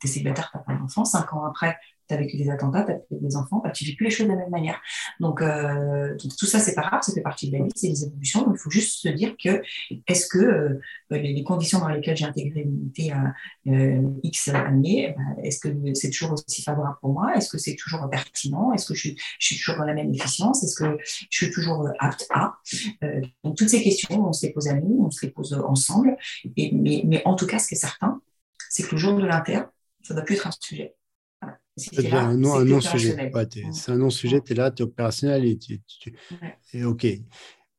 tu es célibataire, tu n'as pas d'enfant, 5 ans après, tu as vécu des attentats, tu as vécu des enfants, bah, tu vis plus les choses de la même manière. Donc, euh, donc tout ça, c'est pas grave, ça fait partie de la vie, c'est des évolutions. Donc, il faut juste se dire que est-ce que euh, les, les, conditions dans lesquelles j'ai intégré une unité à euh, X années, bah, est-ce que c'est toujours aussi favorable pour moi? Est-ce que c'est toujours pertinent? Est-ce que je, suis toujours dans la même efficience? Est-ce que je suis toujours apte à euh, Donc, toutes ces questions, on se les pose à nous, on se les pose ensemble. Mais en tout cas, ce qui est certain, c'est que le jour de l'inter, ça ne doit plus être un sujet. C'est un non-sujet. c'est un non-sujet, tu es là, tu es opérationnel et, tu, et OK.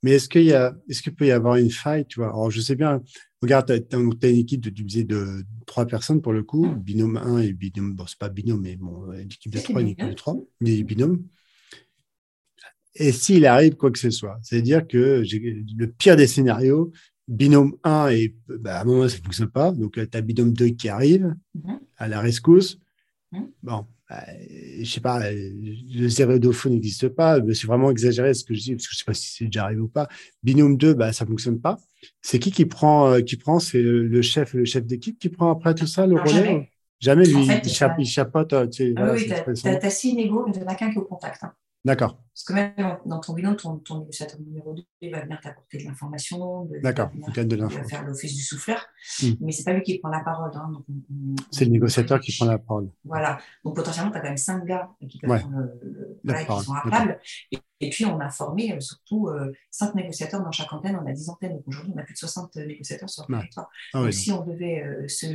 Mais est-ce qu'il est qu'il peut y avoir une faille, tu vois? Alors, je sais bien, regarde, tu as, une équipe de, divisée de trois personnes pour le coup, binôme 1 et binôme, bon, c'est pas binôme, mais bon, une équipe de 3, une équipe de 3, mais binôme. Et s'il arrive quoi que ce soit, c'est-à-dire que le pire des scénarios, binôme 1 et bah, à un moment ça ne fonctionne pas, donc tu as binôme 2 qui arrive mm-hmm. à la rescousse. Bon, euh, je sais pas, le zéro faux n'existe pas. C'est vraiment exagéré ce que je dis, parce que je sais pas si c'est déjà arrivé ou pas. Binôme 2, bah, ça fonctionne pas. C'est qui qui prend, euh, qui prend? C'est le chef, le chef d'équipe qui prend après tout ça, le relais Jamais, lui, il, chapote. Tu sais, ah oui, tu as, six négos, mais il n'y en a qu'un qui est au contact. Hein. D'accord. Parce que même dans ton bilan, ton, ton négociateur numéro 2 il va venir t'apporter de l'information. D'accord, il va faire l'office du souffleur. Hmm. Mais c'est pas lui qui prend la parole. Hein, c'est le négociateur qui prend la parole. Voilà. Donc potentiellement, tu as quand même cinq gars qui peuvent prendre le, qui sont à table. Et, puis, on a formé euh, surtout euh, cinq négociateurs dans chaque antenne. On a dix antennes. Donc aujourd'hui, on a plus de 60 négociateurs sur le territoire. Ah donc si on devait euh, se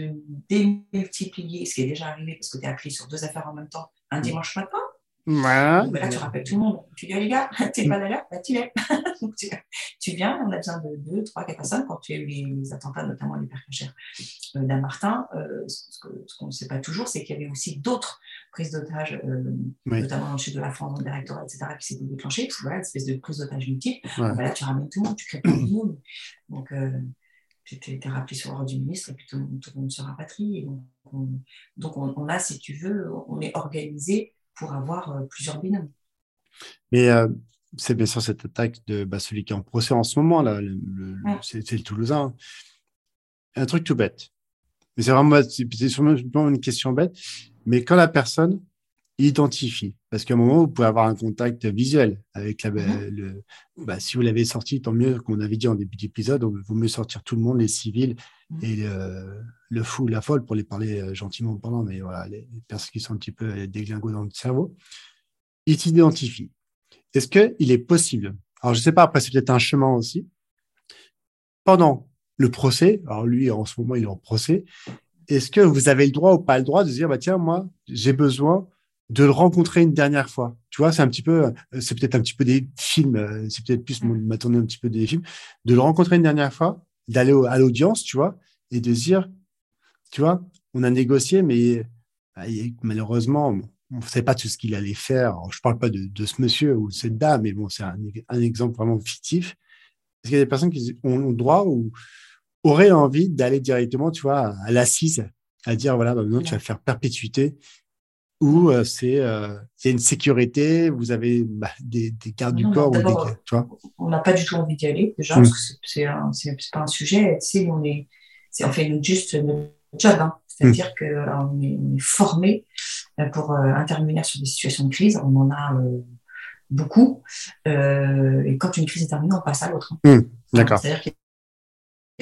démultiplier, ce qui est déjà arrivé parce que tu es appelé sur deux affaires en même temps, un hmm. dimanche matin, là, tu rappelles tout le monde. Tu dis, les gars, t'es pas là, bah, tu l'es. tu, tu, viens, on a besoin de deux, trois, quatre personnes. Quand tu as eu les, attentats, notamment les percachères euh, d'Amartin, euh, ce, qu'on ne sait pas toujours, c'est qu'il y avait aussi d'autres prises d'otages, euh, notamment dans le sud de la France, dans le directorat, etc., qui s'étaient déclenchées. Parce que voilà, une espèce de prise d'otages multiple. Bah, là, tu ramènes tout le monde, tu crées tout le monde. Donc, euh, tu été rappelé sur l'ordre du ministre et puis tout, le monde se rapatrie. donc, on, donc on, on, a, si tu veux, on est organisé pour avoir euh, plusieurs binômes. Mais euh, c'est bien sûr cette attaque de bah, celui qui est en procès en ce moment, là, le, c'est le Toulousain. Un truc tout bête. Mais c'est vraiment c'est sûrement une question bête. Mais quand la personne, identifie. Parce qu'à un moment, vous pouvez avoir un contact visuel avec la, Mhm. le. Bah, si vous l'avez sorti, tant mieux, qu'on avait dit en début d'épisode, il vaut mieux sortir tout le monde, les civils. Et le, fou, la folle, pour les parler euh, gentiment pendant, mais voilà, les, personnes qui sont un petit peu déglingos dans le cerveau. Il t'identifie. Est-ce qu'il est possible Alors, je ne sais pas, après, c'est peut-être un chemin aussi. Pendant le procès, alors lui, en ce moment, il est en procès, est-ce que vous avez le droit ou pas le droit de dire, bah, tiens, moi, j'ai besoin de le rencontrer une dernière fois? Tu vois, c'est un petit peu, euh, c'est peut-être un petit peu des films, euh, c'est peut-être plus m'a tourné un petit peu des films, de le rencontrer une dernière fois, d'aller à l'audience, tu vois, et de se dire, tu vois, on a négocié, mais il- malheureusement, on ne savait pas tout ce qu'il allait faire. Alors, je parle pas de, de ce monsieur ou cette dame, mais bon, c'est un, un exemple vraiment fictif. Est-ce qu'il y a des personnes qui ont le droit ou auraient envie d'aller directement, tu vois, à l'assise, à dire, voilà, bah, maintenant, tu vas faire perpétuité, ou euh, c'est euh, une sécurité, vous avez bah, des, des gardes du corps, ou des, tu vois? on n'a pas du tout envie d'y aller, déjà, Mm. parce que c'est- pas un sujet. Tu sais, on, est, on fait juste notre job. Hein. C'est-à-dire que voilà, on est, on est formé euh, pour euh, intervenir sur des situations de crise. On en a euh, beaucoup. Euh, et quand une crise est terminée, on passe à l'autre. hein. Mm. D'accord. C'est-à-dire qu'il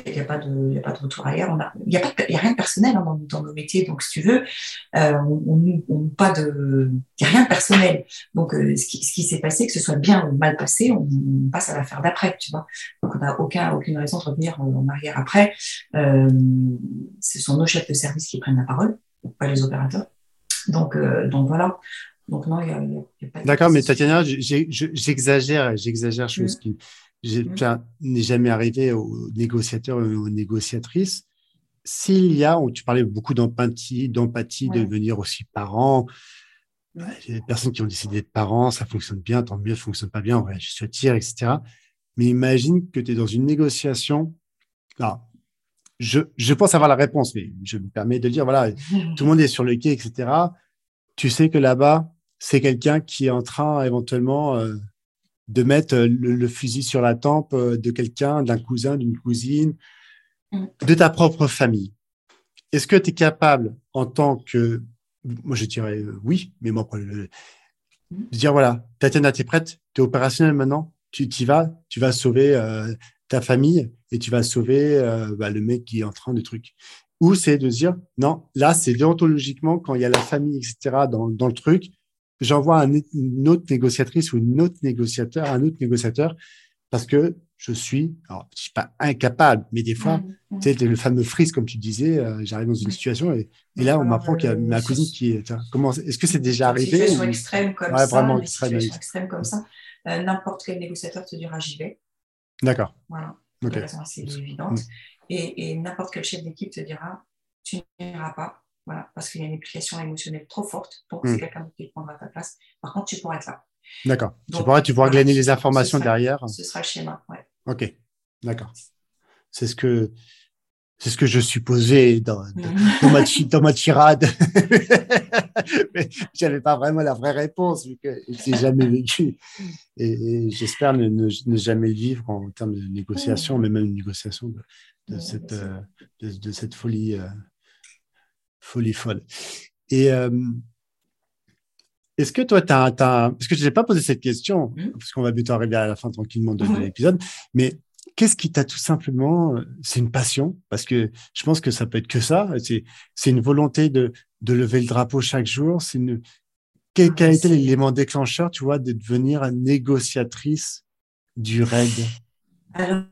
n'y a, il a pas de retour ailleurs. On a- Il n'y a, il a rien de personnel hein, dans, dans nos métiers. Donc, si tu veux, euh, on on- on- pas de, il n'y a rien de personnel. Donc, euh, ce qui, ce qui s'est passé, que ce soit bien ou mal passé, on, on passe à l'affaire d'après, tu vois. Donc, on n'a aucun, aucune raison de revenir en arrière après. Euh, ce sont nos chefs de service qui prennent la parole, pas les opérateurs. Donc, euh, donc voilà. Donc, non, il n'y a, il il pas de- D'accord, mais Tatiana, je- j'exagère, j'exagère, chose Mm. Ça n'est jamais arrivé aux négociateurs et aux négociatrices. S'il y a, tu parlais beaucoup d'empathie, d'empathie, de devenir aussi parent. Y a des personnes qui ont décidé d'être parents, ça fonctionne bien, tant mieux, ça fonctionne pas bien, ouais, je te tire, etc. Mais imagine que tu es dans une négociation. Alors, je, je pense avoir la réponse, mais je me permets de dire, voilà, tout le monde est sur le quai, etc. Tu sais que là-bas, c'est quelqu'un qui est en train éventuellement euh, de mettre euh, le, le fusil sur la tempe euh, de quelqu'un, d'un cousin, d'une cousine, Mm. de ta propre famille. Est-ce que tu es capable, en tant que, moi je dirais euh, oui, mais moi, le- Mm. de dire voilà, Tatiana, tu es prête, tu es opérationnelle maintenant, tu y vas, tu vas sauver euh, ta famille et tu vas sauver euh, bah, le mec qui est en train de truc. Ou c'est de dire non, là c'est déontologiquement quand il y a la famille, etc. dans, dans le truc, j'envoie un, une autre négociatrice ou une autre négociateur, un autre négociateur, parce que je suis, alors je suis pas incapable, mais des fois, Mm, mm. tu sais, le fameux frise, comme tu disais, euh, j'arrive dans une situation et, et là, on m'apprend qu'il y a ma cousine qui est. Comment Est-ce que c'est déjà Une arrivé situation ou- extrême comme Ouais, ça, vraiment des extrême, extrêmes comme ça, euh, n'importe quel négociateur te dira j'y vais. D'accord. Voilà, Ok. de façon assez évidente. Et, et n'importe quel chef d'équipe te dira tu n'iras pas. Voilà, parce qu'il y a une implication émotionnelle trop forte, donc Mm. c'est quelqu'un qui prendra ta place. Par contre, tu pourras être là. D'accord. Tu pourras, tu pourras voilà, glaner les informations ce sera- derrière. Ce sera le schéma. Ouais. Ok. D'accord. C'est ce que c'est ce que je supposais dans, dans, ma, ti- dans ma tirade. Mais j'avais pas vraiment la vraie réponse vu que je l'ai jamais vécu. Et, et j'espère ne, ne, ne jamais le vivre en termes de négociation, mais même une négociation de, de cette, euh, de, de cette folie, euh, folie folle. Et euh, est-ce que toi, tu as, parce que je n'ai pas posé cette question, Mm. parce qu'on va bientôt arriver à la fin tranquillement de, l'épisode, mais qu'est-ce qui t'a tout simplement, euh, c'est une passion, parce que je pense que ça peut être que ça, c'est, une volonté de, de lever le drapeau chaque jour, c'est une, quel, quel a été l'élément déclencheur, tu vois, de devenir négociatrice du RAID? Alors,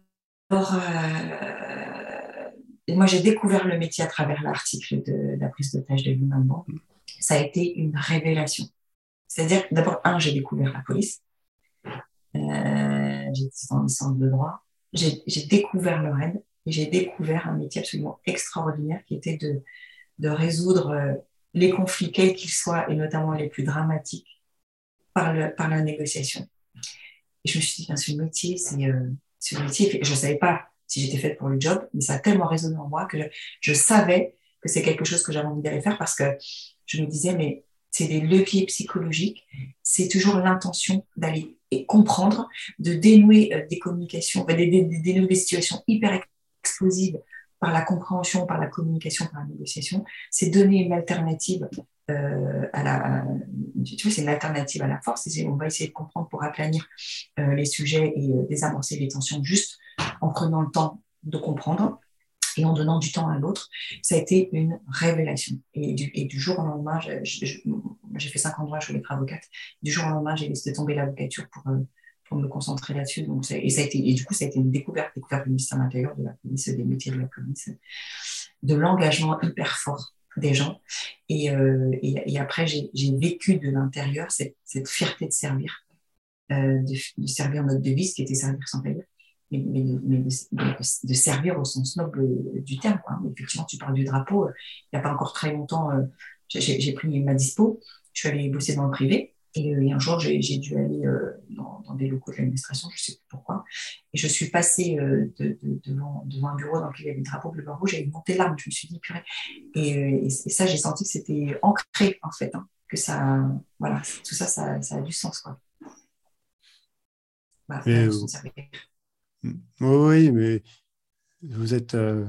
euh, moi, j'ai découvert le métier à travers l'article de la prise d'otage de Blanc. Ça a été une révélation. C'est-à-dire, d'abord, un, j'ai découvert la police. Euh, J'étais en licence de droit. J'ai découvert le RAID et j'ai découvert un métier absolument extraordinaire qui était de, de résoudre euh, les conflits, quels qu'ils soient, et notamment les plus dramatiques, par, le, par la négociation. Et je me suis dit, ben, ce métier, c'est euh, ce métier. Je ne savais pas si j'étais faite pour le job, mais ça a tellement résonné en moi que je, savais que c'est quelque chose que j'avais envie d'aller faire parce que je me disais, mais c'est des leviers psychologiques, c'est toujours l'intention d'aller comprendre, de dénouer euh, des communications, dénouer des situations hyper explosives par la compréhension, par la communication, par la négociation, c'est donner une alternative à la, tu vois, c'est une alternative à la force. Et on va essayer de comprendre pour aplanir les sujets et désamorcer les tensions juste en prenant le temps de comprendre et en donnant du temps à l'autre, ça a été une révélation. Et du, jour au lendemain, j'ai fait cinq ans je voulais être avocate. Du jour au lendemain, j'ai laissé tomber l'avocature pour, euh, pour me concentrer là-dessus. Et, et du coup, ça a été une découverte, découverte du ministère intérieur, de la police, des métiers de la police, de l'engagement hyper fort des gens. Et, euh, après, j'ai vécu de l'intérieur cette, cette, fierté de servir, euh, de, de, servir notre devise qui était servir sans payer mais, mais, de, servir au sens noble du terme. Quoi. Effectivement, tu parles du drapeau. Euh, il n'y a pas encore très longtemps, euh, j'ai pris ma dispo, je suis allée bosser dans le privé. Et, euh, un jour, j'ai dû aller dans, dans, des locaux de l'administration, je ne sais plus pourquoi. Et je suis passée de, devant, devant, un bureau dans lequel il y avait le drapeau bleu, blanc, rouge, et monté l'arme. Je me suis dit, purée. Et, et, ça, j'ai senti que c'était ancré, en fait. Hein, que ça, voilà, tout ça, ça, ça, a du sens. Quoi. Voilà, oui, mais vous êtes euh,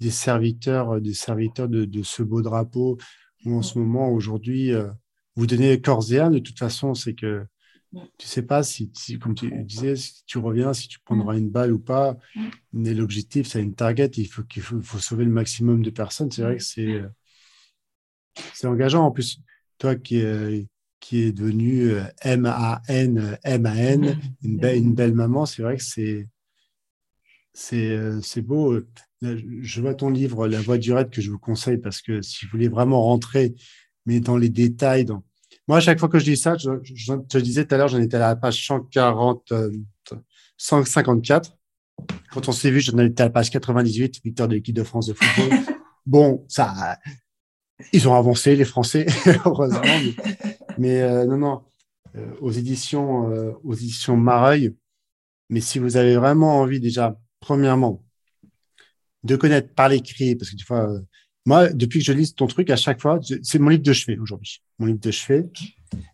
des serviteurs, des serviteurs de, ce beau drapeau. en ce moment, aujourd'hui, euh, vous donnez corps et âme. De toute façon, c'est que tu ne sais pas si, comme tu disais, si tu reviens, si tu prendras une balle ou pas. Mais l'objectif, c'est une target. Il faut qu'il faut, sauver le maximum de personnes. C'est vrai que c'est euh, c'est engageant. En plus, toi qui qui est devenue euh, M-A-N, M-A-N, une, une belle maman. C'est vrai que c'est, c'est, euh, beau. Je vois ton livre, La Voix du raid, que je vous conseille parce que si vous voulez vraiment rentrer, mais dans les détails, dans... moi, à chaque fois que je dis ça, je, te disais tout à l'heure, j'en étais à la page 140, 154. Euh, Quand on s'est vu, j'en étais à la page 98, victoire de l'équipe de France de football. bon, ça, ils ont avancé, les Français, heureusement. Mais, euh, non, non, euh, aux éditions, euh, aux éditions Mareuil. Mais si vous avez vraiment envie, déjà, premièrement, de connaître par l'écrit, parce que des fois, moi, depuis que je lis ton truc, à chaque fois, c'est mon livre de chevet aujourd'hui. Mon livre de chevet.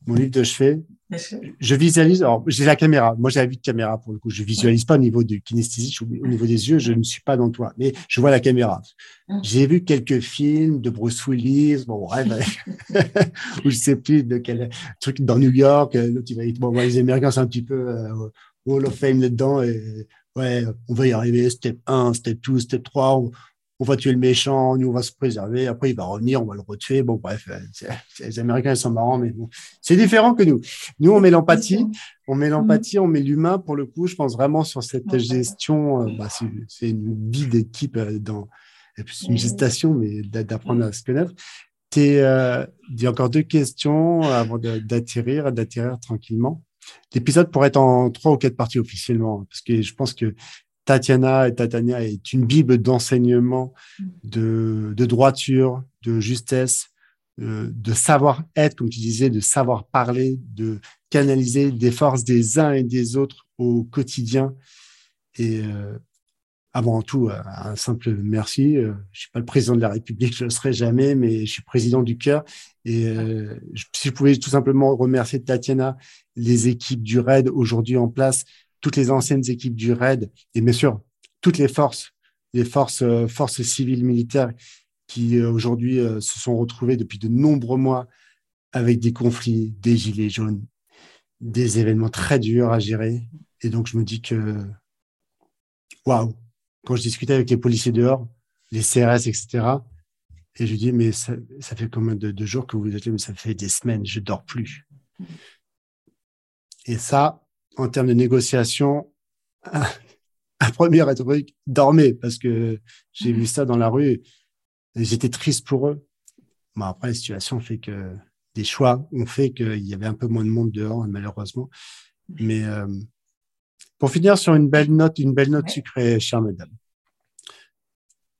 Mon livre de chevet. Je visualise, alors j'ai la caméra, moi j'ai la vue de caméra pour le coup, je visualise pas au niveau de kinesthésie, au niveau des yeux, je ne suis pas dans toi, mais je vois la caméra. Ah. J'ai vu quelques films de Bruce Willis, bon bref, ou je sais plus de quel truc dans New York, euh, bon, les Américains c'est un petit peu euh, Hall of Fame là-dedans, et ouais, on va y arriver, step 1, step 2, step 3, on va tuer le méchant, nous on va se préserver, après il va revenir, on va le retuer. Bon, bref, euh, les Américains ils sont marrants, mais bon, c'est différent que nous. Nous on met l'empathie, on met l'empathie, on met l'humain pour le coup. Je pense vraiment sur cette gestion. Euh, bah, c'est une vie d'équipe euh, dans une gestation, mais d'apprendre à se connaître. Il y a encore deux questions avant d'atterrir, d'atterrir tranquillement. L'épisode pourrait être en trois ou quatre parties officiellement, parce que je pense que Tatiana et Tatania est une bible d'enseignement, de, droiture, de justesse, euh, de savoir-être, comme tu disais, de savoir parler, de canaliser des forces des uns et des autres au quotidien. Et euh, avant tout, euh, un simple merci. Je ne suis pas le président de la République, je ne le serai jamais, mais je suis président du cœur. Et si je pouvais tout simplement remercier Tatiana, les équipes du RAID aujourd'hui en place, toutes les anciennes équipes du RAID et bien sûr toutes les forces, les forces, euh, forces civiles militaires qui euh, aujourd'hui euh, se sont retrouvées depuis de nombreux mois avec des conflits, des gilets jaunes, des événements très durs à gérer. Et donc je me dis que waouh, quand je discutais avec les policiers dehors, les CRS, etc. Et je dis, mais ça, fait combien de, jours que vous êtes là? Mais ça fait des semaines, je dors plus. Et ça, en termes de négociation, un premier rhétorique, dormez, parce que j'ai vu ça dans la rue. J'étais triste pour eux. Bon, après, la situation fait que des choix ont fait qu'il y avait un peu moins de monde dehors, malheureusement. Mais euh, pour finir sur une belle note, une belle note sucrée, chère madame.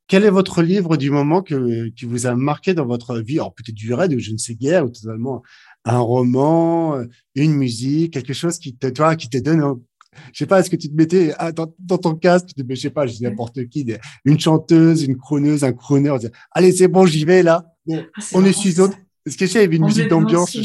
Quel est votre livre du moment que, qui vous a marqué dans votre vie? Alors peut-être du raid ou je ne sais guère, ou totalement un roman, euh, une musique, quelque chose qui te, toi, qui te donne, je sais pas, est-ce que tu te mettais ah, dans, ton casque, tu te, je sais pas, je dis n'importe qui, une chanteuse, une chroneuse, un chroneur, allez, c'est bon, j'y vais là. Ah, on est six autres. Est-ce que il y avait une musique d'ambiance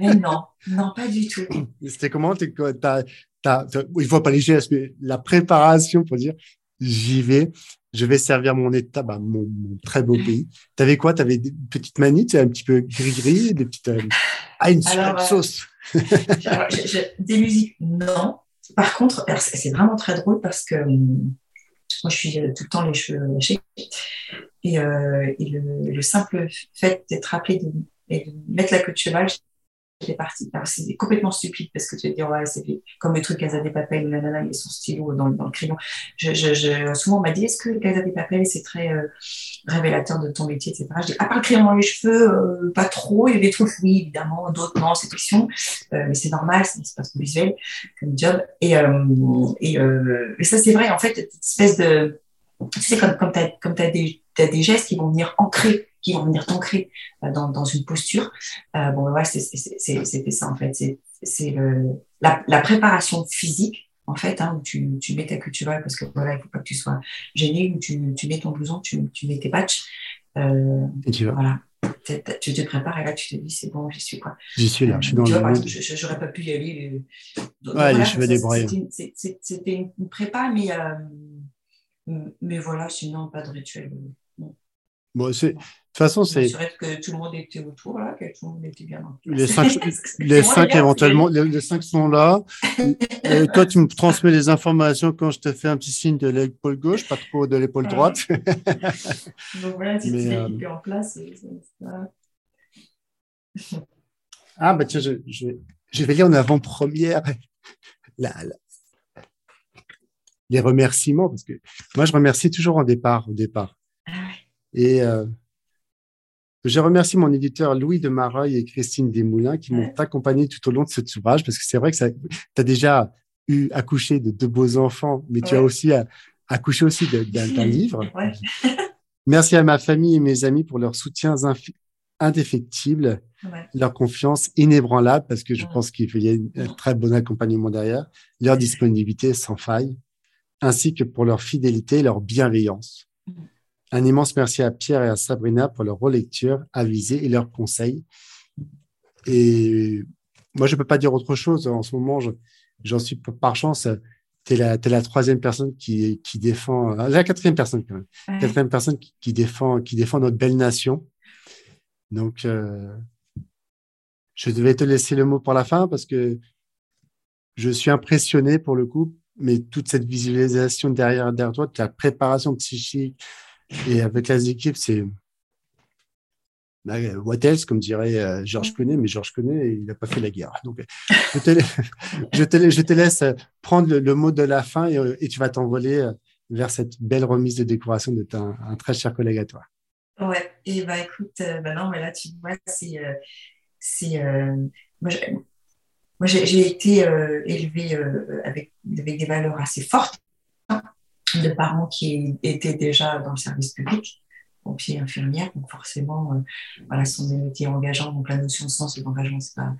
non, non, pas du tout. C'était comment il faut pas les gestes, mais la préparation pour dire j'y vais. Je vais servir mon État, bah, mon, très beau pays. Tu avais quoi? Tu avais des petites manies, un petit peu gris-gris, des petites. Euh, ah, une super sauce Des musiques, non. Par contre, c'est vraiment très drôle parce que hum, moi, je suis tout le temps les cheveux lâchés. Et, euh, le, simple fait d'être appelé de, de mettre la queue de cheval, j'étais partie. C'est complètement stupide parce que tu vas dire, ouais, c'est comme le truc Casa des Papel, nanana, il a son stylo dans, le crayon. Je, souvent, on m'a dit, est-ce que Casa des Papel, c'est très euh, révélateur de ton métier, etc. Je dis, à part le crayon dans les cheveux, euh, pas trop. Il y a des trucs, oui, évidemment, d'autres, non, c'est fiction. Euh, mais c'est normal, c'est pas trop visuel comme job. Et, et, ça, c'est vrai, en fait, cette espèce de. Tu sais, comme, comme tu as, as as des gestes qui vont venir ancrer qui vont venir t'ancrer euh, dans, dans, une posture. Euh, bon, ouais, c'était ça en fait. C'est la, la, préparation physique en fait, hein, où tu, tu mets ta culture parce que voilà, il faut pas que tu sois gêné, où tu, tu mets ton blouson, tu, tu mets tes patchs. Euh, et tu vas. Voilà. Tu te prépares et là tu te dis c'est bon, j'y suis quoi. J'y suis là, je suis dans le monde. J'aurais pas pu y aller. ouais, les cheveux débrouillés. C'était une prépa, mais, mais voilà, sinon pas de rituel. Bon, c'est, de toute façon, c'est. que tout le monde était autour, là, que tout le monde était bien Les cinq, les cinq éventuellement, les, cinq sont là. Et toi, tu me transmets les informations quand je te fais un petit signe de l'épaule gauche, pas trop de l'épaule droite. Donc voilà, si tu euh... en place. Ah, bah tiens, je, je, je vais lire en avant-première les remerciements, parce que moi, je remercie toujours en départ. Au départ. Et. Euh, je remercie mon éditeur Louis de Mareuil et Christine Desmoulins qui m'ont accompagné tout au long de cet ouvrage parce que c'est vrai que tu as déjà eu accouché de deux beaux enfants, mais tu as aussi accouché aussi d'un livre. Merci à ma famille et mes amis pour leur soutien indéfectible, leur confiance inébranlable, parce que je pense qu'il y a un très bon accompagnement derrière, leur disponibilité sans faille, ainsi que pour leur fidélité et leur bienveillance. Un immense merci à Pierre et à Sabrina pour leur relecture avisée et leurs conseils. Et moi, je ne peux pas dire autre chose. En ce moment, j'en suis par chance. Tu es, la troisième personne qui, qui défend, euh, la quatrième personne quand même, quatrième personne qui, défend, qui défend notre belle nation. Donc, euh, je devais te laisser le mot pour la fin parce que je suis impressionné pour le coup, mais toute cette visualisation derrière, derrière toi, ta préparation psychique, et avec les équipes, c'est bah, what else, comme dirait euh, Georges Clooney, mais Georges Clooney, il n'a pas fait la guerre. Donc, je te, je te, je te laisse prendre le, mot de la fin et, et tu vas t'envoler euh, vers cette belle remise de décoration de un, un, très cher collègue à toi. Ouais, et bah écoute, euh, bah non, mais là, tu vois, c'est. c'est moi, j'ai été élevée avec, avec des valeurs assez fortes de parents qui étaient déjà dans le service public pompier, infirmière, donc forcément, euh, voilà, ce sont des métiers engageants, donc la notion de sens et d'engagement, c'est pas.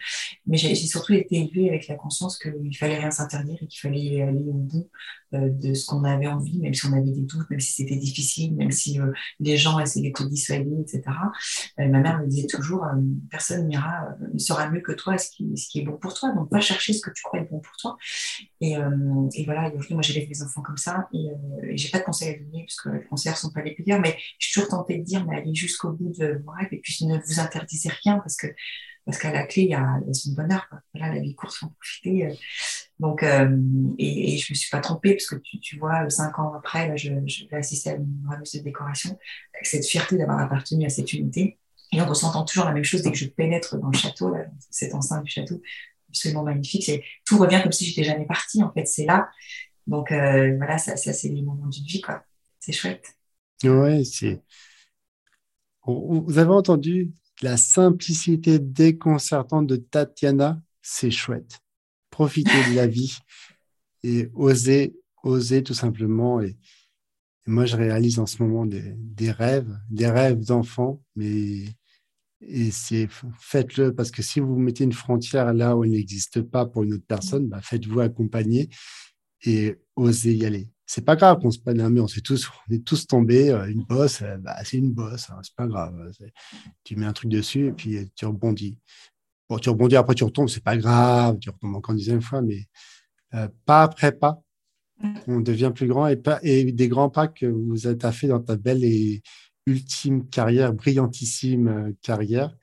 Mais j'ai surtout été élevée avec la conscience qu'il fallait rien s'interdire et qu'il fallait aller au bout euh, de ce qu'on avait envie, même si on avait des doutes, même si c'était difficile, même si euh, les gens essayaient de te dissuader, etc. ma mère me disait toujours, personne n'ira, ne sera mieux que toi ce qui, ce qui est bon pour toi, donc va chercher ce que tu crois être bon pour toi. Et, et voilà, aujourd'hui, moi j'élève mes enfants comme ça et, et j'ai pas de conseils à donner parce que les conseillers sont pas les pires, mais je suis toujours de dire, mais allez jusqu'au bout de vos rêves et puis ne vous interdisez rien parce que parce qu'à la clé, il y a, son bonheur. Voilà, la vie courte, faut en profiter. Euh. Donc, euh, et, et, je me suis pas trompée parce que tu, vois, cinq ans après, là, je, vais assister à une remise de décoration avec cette fierté d'avoir appartenu à cette unité. Et en ressentant toujours la même chose dès que je pénètre dans le château, là, cette enceinte du château, absolument magnifique. C'est, tout revient comme si j'étais jamais partie. En fait, c'est là. Donc, euh, voilà, ça, ça c'est les moments d'une vie, quoi. C'est chouette. Ouais, c'est, vous avez entendu la simplicité déconcertante de Tatiana, c'est chouette. Profitez de la vie et osez, osez tout simplement. Et, moi, je réalise en ce moment des, rêves, des rêves d'enfants, mais et c'est faites-le parce que si vous mettez une frontière là où elle n'existe pas pour une autre personne, bah, faites-vous accompagner et osez y aller c'est pas grave qu'on se prenne un mur, on, est tous, on est tous tombés. Euh, une bosse, euh, bah, c'est une bosse, hein, c'est pas grave. Tu mets un truc dessus et puis tu rebondis. Bon, tu rebondis, après tu retombes, c'est pas grave, tu retombes encore une deuxième fois, mais euh, pas après pas, On devient plus grand et, pas, et des grands pas que vous avez fait dans ta belle et ultime carrière, brillantissime euh, carrière.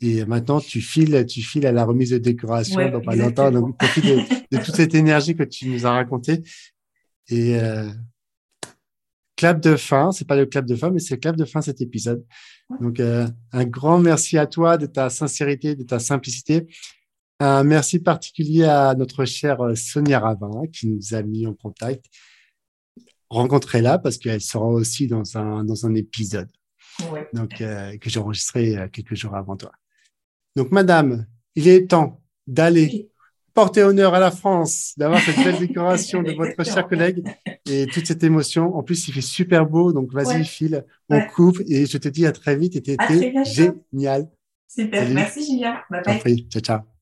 Et maintenant, tu files, tu files à la remise de décoration dans pas longtemps. Donc, profite de, toute cette énergie que tu nous as racontée. Et euh, clap de fin, c'est pas le clap de fin, mais c'est le clap de fin cet épisode. Donc, euh, un grand merci à toi de ta sincérité, de ta simplicité. Un merci particulier à notre chère Sonia Ravin qui nous a mis en contact. Rencontrez-la parce qu'elle sera aussi dans un, dans un épisode. Donc, euh, que j'ai enregistré euh, quelques jours avant toi. Donc, madame, il est temps d'aller porter honneur à la France, d'avoir cette belle décoration de votre cher collègue et toute cette émotion. En plus, il fait super beau, donc vas-y, file, on coupe et je te dis à très vite. C'était génial. Super, merci Julien. Bye bye. Ciao, ciao.